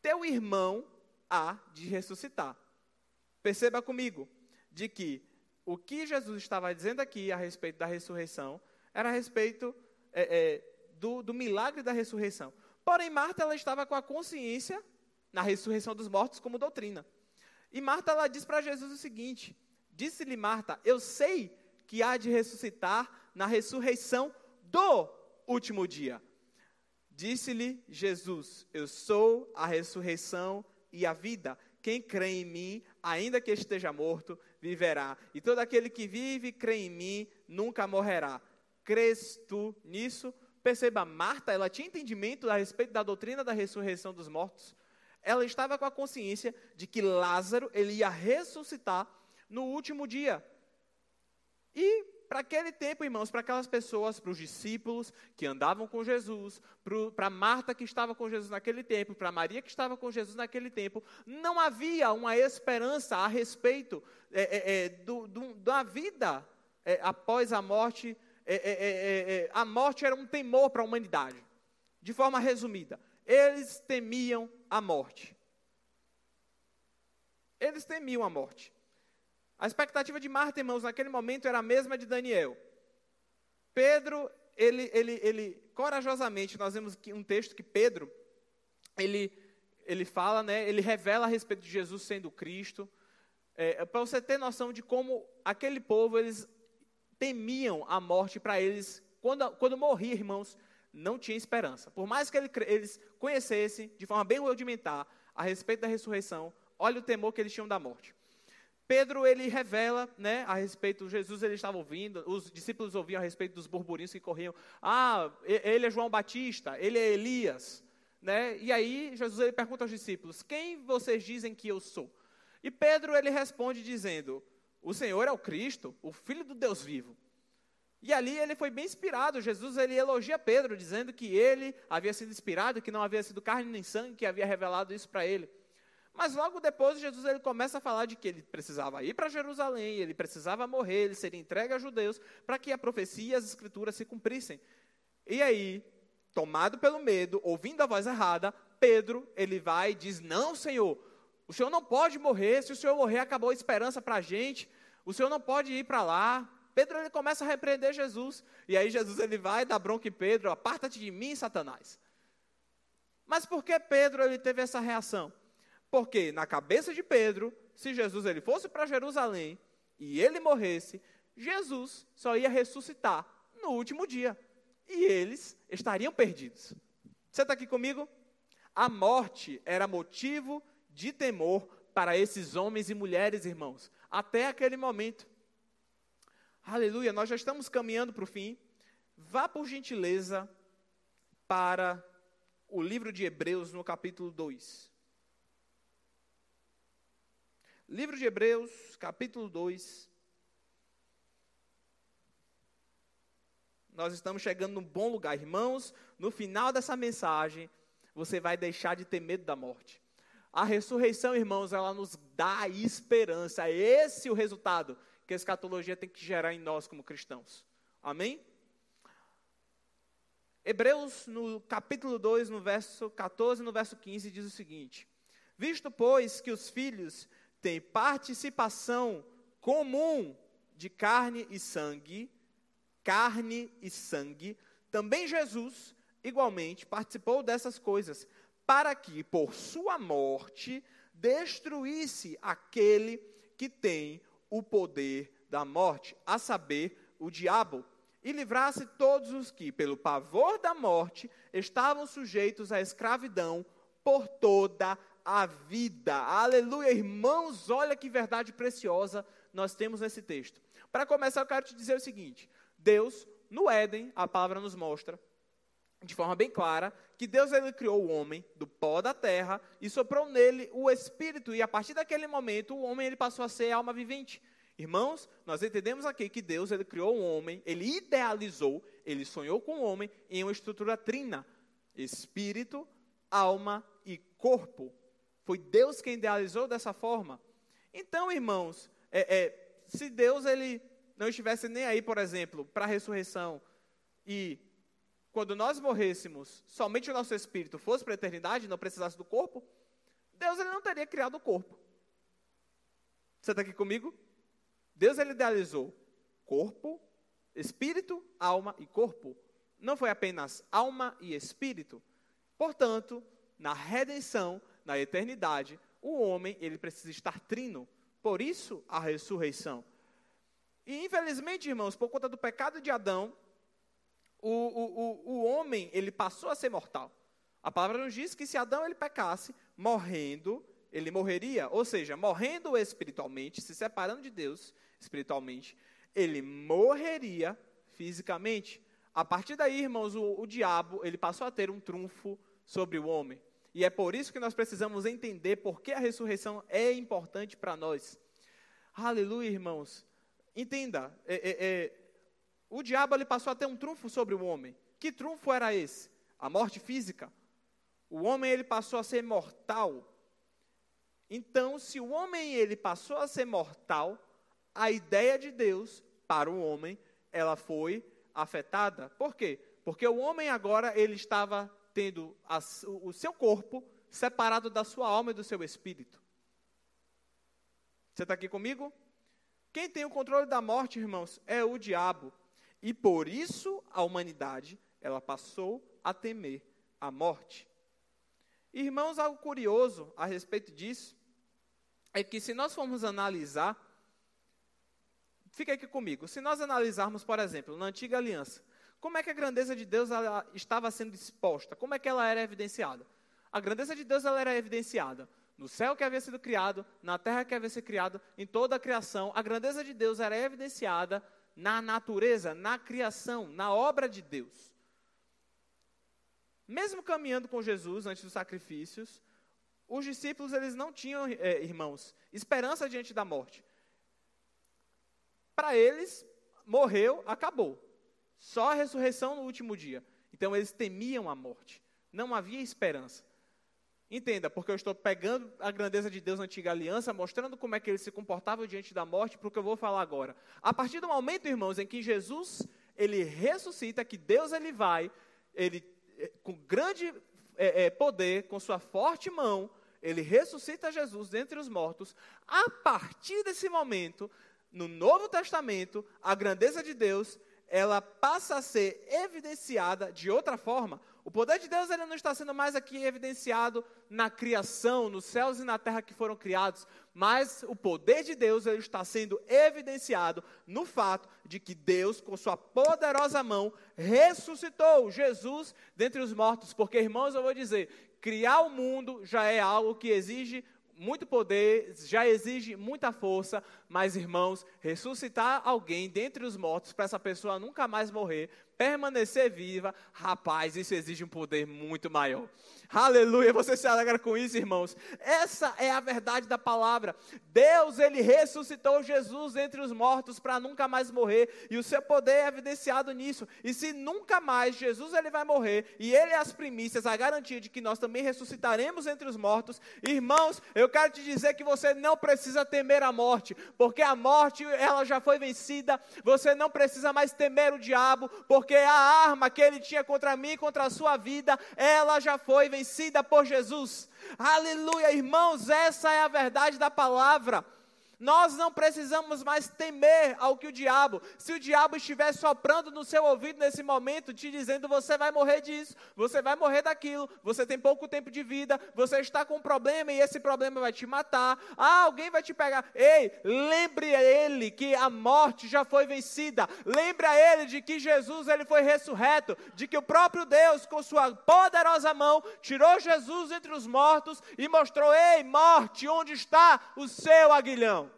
Teu irmão há de ressuscitar. Perceba comigo de que o que Jesus estava dizendo aqui a respeito da ressurreição era a respeito é, é, do, do milagre da ressurreição. Porém, Marta ela estava com a consciência na ressurreição dos mortos como doutrina. E Marta ela diz para Jesus o seguinte: Disse-lhe Marta, eu sei que há de ressuscitar na ressurreição do último dia. Disse-lhe Jesus: Eu sou a ressurreição e a vida. Quem crê em mim, ainda que esteja morto, viverá. E todo aquele que vive e crê em mim nunca morrerá. Crês tu nisso? Perceba, Marta, ela tinha entendimento a respeito da doutrina da ressurreição dos mortos. Ela estava com a consciência de que Lázaro ele ia ressuscitar no último dia. E para aquele tempo, irmãos, para aquelas pessoas, para os discípulos que andavam com Jesus, para Marta que estava com Jesus naquele tempo, para Maria que estava com Jesus naquele tempo, não havia uma esperança a respeito é, é, é, do, do, da vida é, após a morte é a morte era um temor para a humanidade. De forma resumida, eles temiam a morte. Eles temiam a morte. A expectativa de Marta, irmãos, naquele momento era a mesma de Daniel. Pedro, ele, ele, ele corajosamente, nós vemos um texto que Pedro, ele, ele fala, né, ele revela a respeito de Jesus sendo Cristo. é, para você ter noção de como aquele povo, eles temiam a morte para eles. Quando, quando morria, irmãos, não tinha esperança. Por mais que ele, eles conhecessem de forma bem rudimentar a respeito da ressurreição, olha o temor que eles tinham da morte. Pedro, ele revela, né, a respeito, Jesus, ele estava ouvindo, os discípulos ouviam a respeito dos burburinhos que corriam. Ah, ele é João Batista, ele é Elias, né? E aí, Jesus, ele pergunta aos discípulos, quem vocês dizem que eu sou? E Pedro, ele responde dizendo, o Senhor é o Cristo, o Filho do Deus vivo. E ali ele foi bem inspirado. Jesus ele elogia Pedro, dizendo que ele havia sido inspirado, que não havia sido carne nem sangue que havia revelado isso para ele. Mas logo depois Jesus ele começa a falar de que ele precisava ir para Jerusalém, ele precisava morrer, ele seria entregue a judeus para que a profecia e as escrituras se cumprissem. E aí, tomado pelo medo, ouvindo a voz errada, Pedro ele vai e diz: "Não, Senhor, o Senhor não pode morrer. Se o Senhor morrer, acabou a esperança para a gente. O Senhor não pode ir para lá." Pedro ele começa a repreender Jesus. E aí Jesus ele vai dar bronca em Pedro: "Aparta-te de mim, Satanás." Mas por que Pedro ele teve essa reação? Porque na cabeça de Pedro, se Jesus ele fosse para Jerusalém e ele morresse, Jesus só ia ressuscitar no último dia. E eles estariam perdidos. Você está aqui comigo? A morte era motivo de temor para esses homens e mulheres, irmãos, até aquele momento. Aleluia, nós já estamos caminhando para o fim. Vá, por gentileza, para o livro de Hebreus, no capítulo 2. Livro de Hebreus, capítulo 2. Nós estamos chegando num bom lugar, irmãos. No final dessa mensagem, você vai deixar de ter medo da morte. A ressurreição, irmãos, ela nos dá esperança. Esse é o resultado que a escatologia tem que gerar em nós como cristãos. Amém? Hebreus, no capítulo 2, no verso 14 e no verso 15, diz o seguinte: Visto, pois, que os filhos tem participação comum de carne e sangue, carne e sangue, também Jesus, igualmente, participou dessas coisas, para que, por sua morte, destruísse aquele que tem o poder da morte, a saber, o diabo, e livrasse todos os que, pelo pavor da morte, estavam sujeitos à escravidão por toda a vida. Aleluia, irmãos, olha que verdade preciosa nós temos nesse texto. Para começar, eu quero te dizer o seguinte: Deus, no Éden, a palavra nos mostra, de forma bem clara, que Deus ele criou o homem do pó da terra e soprou nele o espírito, e a partir daquele momento o homem ele passou a ser alma vivente. Irmãos, nós entendemos aqui que Deus ele criou um homem, ele idealizou, ele sonhou com o homem em uma estrutura trina: espírito, alma e corpo. Foi Deus quem idealizou dessa forma. Então, irmãos, é, é, se Deus ele não estivesse nem aí, por exemplo, para a ressurreição e quando nós morrêssemos, somente o nosso espírito fosse para a eternidade, não precisasse do corpo, Deus ele não teria criado o corpo. Você está aqui comigo? Deus ele idealizou corpo, espírito, alma e corpo. Não foi apenas alma e espírito. Portanto, na redenção, na eternidade, o homem ele precisa estar trino. Por isso a ressurreição. E infelizmente, irmãos, por conta do pecado de Adão, o, o, o, o homem ele passou a ser mortal. A palavra nos diz que se Adão ele pecasse, morrendo, ele morreria, ou seja, morrendo espiritualmente, se separando de Deus espiritualmente, ele morreria fisicamente. A partir daí, irmãos, o, o diabo ele passou a ter um trunfo sobre o homem. E é por isso que nós precisamos entender por que a ressurreição é importante para nós. Aleluia, irmãos. Entenda, é, é, é, o diabo ele passou a ter um trunfo sobre o homem. Que trunfo era esse? A morte física. O homem ele passou a ser mortal. Então, se o homem ele passou a ser mortal, a ideia de Deus para o homem, ela foi afetada. Por quê? Porque o homem agora ele estava tendo o seu corpo separado da sua alma e do seu espírito. Você está aqui comigo? Quem tem o controle da morte, irmãos, é o diabo. E por isso a humanidade, ela passou a temer a morte. Irmãos, algo curioso a respeito disso é que se nós formos analisar, fica aqui comigo, se nós analisarmos, por exemplo, na antiga aliança, como é que a grandeza de Deus estava sendo exposta? Como é que ela era evidenciada? A grandeza de Deus ela era evidenciada no céu que havia sido criado, na terra que havia sido criado, em toda a criação. A grandeza de Deus era evidenciada na natureza, na criação, na obra de Deus. Mesmo caminhando com Jesus antes dos sacrifícios, os discípulos eles não tinham, é, irmãos, esperança diante da morte. Para eles, morreu, acabou. Só a ressurreição no último dia. Então eles temiam a morte. Não havia esperança. Entenda, porque eu estou pegando a grandeza de Deus na antiga aliança, mostrando como é que ele se comportava diante da morte, para o que eu vou falar agora. A partir do momento, irmãos, em que Jesus ele ressuscita, que Deus ele vai, ele eh, com grande é, é, poder, com sua forte mão, ele ressuscita Jesus dentre os mortos. A partir desse momento, no Novo Testamento, a grandeza de Deus ela passa a ser evidenciada de outra forma. O poder de Deus ele não está sendo mais aqui evidenciado na criação, nos céus e na terra que foram criados, mas o poder de Deus ele está sendo evidenciado no fato de que Deus, com sua poderosa mão, ressuscitou Jesus dentre os mortos. Porque, irmãos, eu vou dizer, criar o mundo já é algo que exige muito poder, já exige muita força, mas irmãos, ressuscitar alguém dentre os mortos para essa pessoa nunca mais morrer, permanecer viva, rapaz, isso exige um poder muito maior. Aleluia, você se alegra com isso, irmãos? Essa é a verdade da palavra. Deus, ele ressuscitou Jesus entre os mortos para nunca mais morrer, e o seu poder é evidenciado nisso. E se nunca mais Jesus ele vai morrer, e ele é as primícias, a garantia de que nós também ressuscitaremos entre os mortos, irmãos, eu quero te dizer que você não precisa temer a morte, porque a morte ela já foi vencida. Você não precisa mais temer o diabo, porque a arma que ele tinha contra mim, contra a sua vida, ela já foi vencida por Jesus. Aleluia, irmãos, essa é a verdade da palavra. Nós não precisamos mais temer ao que o diabo, se o diabo estiver soprando no seu ouvido nesse momento, te dizendo você vai morrer disso, você vai morrer daquilo, você tem pouco tempo de vida, você está com um problema e esse problema vai te matar, ah, alguém vai te pegar. Ei, lembre a ele que a morte já foi vencida, lembre a ele de que Jesus ele foi ressurreto, de que o próprio Deus, com sua poderosa mão, tirou Jesus entre os mortos e mostrou: ei, morte, onde está o seu aguilhão?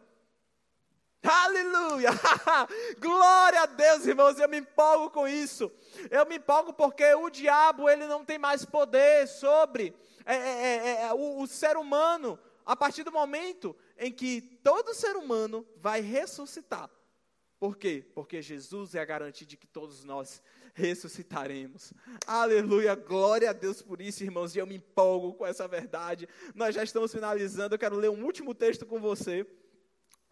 Aleluia! Glória a Deus, irmãos, eu me empolgo com isso. Eu me empolgo porque o diabo ele não tem mais poder sobre é, é, é, é, o, o ser humano a partir do momento em que todo ser humano vai ressuscitar. Por quê? Porque Jesus é a garantia de que todos nós ressuscitaremos. Aleluia, glória a Deus por isso, irmãos, e eu me empolgo com essa verdade. Nós já estamos finalizando, eu quero ler um último texto com você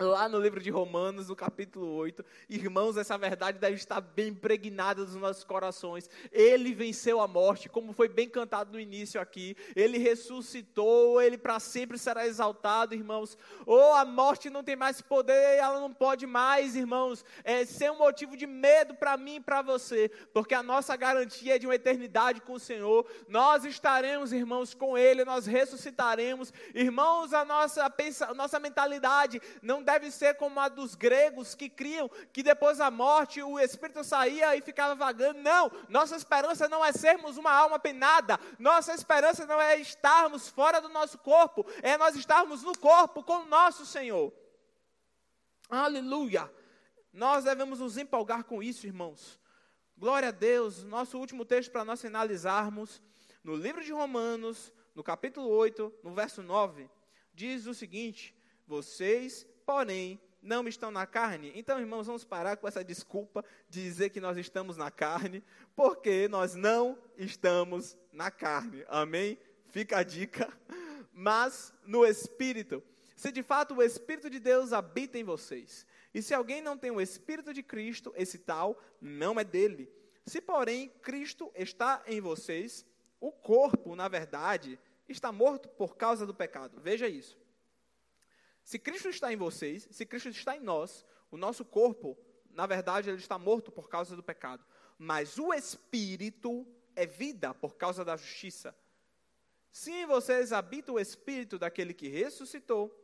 lá no livro de Romanos, no capítulo 8. Irmãos, essa verdade deve estar bem impregnada nos nossos corações. Ele venceu a morte, como foi bem cantado no início aqui. Ele ressuscitou, ele para sempre será exaltado, irmãos. Ou oh, a morte não tem mais poder, ela não pode mais, irmãos, é, ser um motivo de medo para mim e para você, porque a nossa garantia é de uma eternidade com o Senhor. Nós estaremos, irmãos, com Ele, nós ressuscitaremos. Irmãos, a nossa, a nossa mentalidade não deve ser como a dos gregos que criam que depois da morte o espírito saía e ficava vagando. Não, nossa esperança não é sermos uma alma penada. Nossa esperança não é estarmos fora do nosso corpo, é nós estarmos no corpo com o nosso Senhor. Aleluia! Nós devemos nos empolgar com isso, irmãos. Glória a Deus. Nosso último texto para nós finalizarmos, no livro de Romanos, no capítulo 8, no verso 9, diz o seguinte: Vocês porém não estão na carne. Então, irmãos, vamos parar com essa desculpa de dizer que nós estamos na carne, porque nós não estamos na carne. Amém? Fica a dica. Mas no Espírito. Se de fato o Espírito de Deus habita em vocês. E se alguém não tem o Espírito de Cristo, esse tal não é dele. Se, porém, Cristo está em vocês, o corpo, na verdade, está morto por causa do pecado. Veja isso. Se Cristo está em vocês, se Cristo está em nós, o nosso corpo, na verdade, ele está morto por causa do pecado. Mas o espírito é vida por causa da justiça. Se em vocês habita o espírito daquele que ressuscitou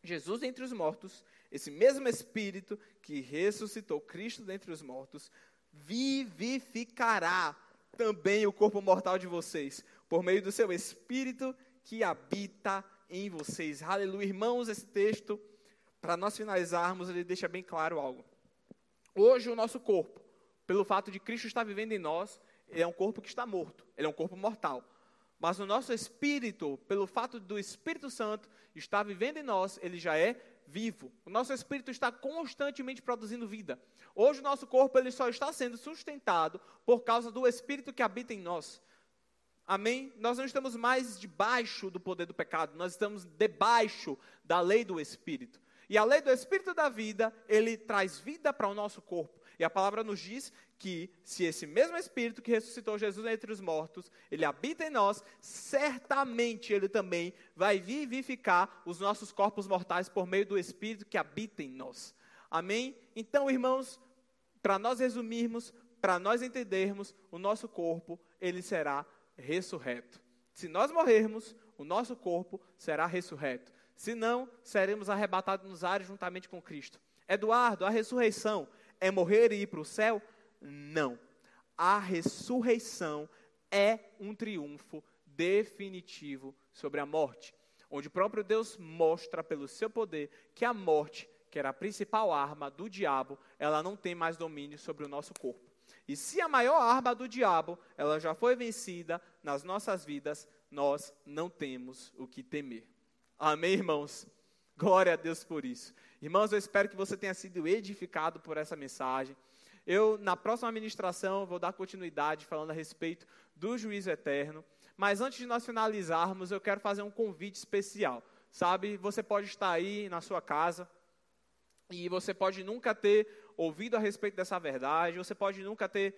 Jesus dentre os mortos, esse mesmo Espírito que ressuscitou Cristo dentre os mortos, vivificará também o corpo mortal de vocês, por meio do seu Espírito que habita em vocês. Aleluia. Irmãos, esse texto, para nós finalizarmos, ele deixa bem claro algo. Hoje, o nosso corpo, pelo fato de Cristo estar vivendo em nós, ele é um corpo que está morto, ele é um corpo mortal. Mas o nosso espírito, pelo fato do Espírito Santo estar vivendo em nós, ele já é vivo. O nosso espírito está constantemente produzindo vida. Hoje o nosso corpo ele só está sendo sustentado por causa do espírito que habita em nós. Amém? Nós não estamos mais debaixo do poder do pecado, nós estamos debaixo da lei do espírito. E a lei do espírito da vida, ele traz vida para o nosso corpo. E a palavra nos diz que se esse mesmo Espírito que ressuscitou Jesus entre os mortos, ele habita em nós, certamente ele também vai vivificar os nossos corpos mortais por meio do Espírito que habita em nós. Amém? Então, irmãos, para nós resumirmos, para nós entendermos, o nosso corpo, ele será ressurreto. Se nós morrermos, o nosso corpo será ressurreto. Se não, seremos arrebatados nos ares juntamente com Cristo. Eduardo, a ressurreição é morrer e ir para o céu? Não. A ressurreição é um triunfo definitivo sobre a morte, onde o próprio Deus mostra pelo seu poder que a morte, que era a principal arma do diabo, ela não tem mais domínio sobre o nosso corpo. E se a maior arma do diabo, ela já foi vencida nas nossas vidas, nós não temos o que temer. Amém, irmãos? Glória a Deus por isso. Irmãos, eu espero que você tenha sido edificado por essa mensagem. Eu, na próxima ministração, vou dar continuidade falando a respeito do juízo eterno. Mas antes de nós finalizarmos, eu quero fazer um convite especial. Sabe, você pode estar aí na sua casa e você pode nunca ter ouvido a respeito dessa verdade, você pode nunca ter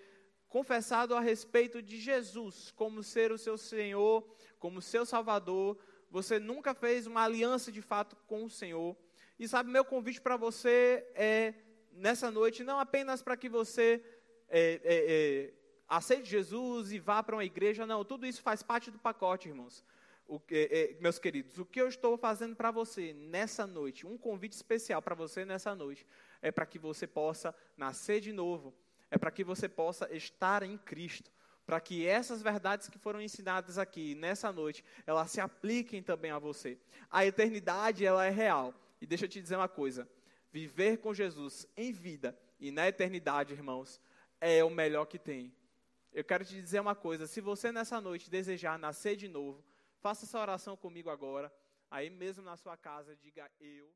confessado a respeito de Jesus como ser o seu Senhor, como seu Salvador. Você nunca fez uma aliança de fato com o Senhor. E sabe, meu convite para você é, nessa noite, não apenas para que você é, é, é, aceite Jesus e vá para uma igreja, não, tudo isso faz parte do pacote, irmãos. O, é, meus queridos, o que eu estou fazendo para você nessa noite, um convite especial para você nessa noite, é para que você possa nascer de novo, é para que você possa estar em Cristo, para que essas verdades que foram ensinadas aqui nessa noite, elas se apliquem também a você. A eternidade, ela é real. E deixa eu te dizer uma coisa: viver com Jesus em vida e na eternidade, irmãos, é o melhor que tem. Eu quero te dizer uma coisa: se você nessa noite desejar nascer de novo, faça essa oração comigo agora, aí mesmo na sua casa, diga eu.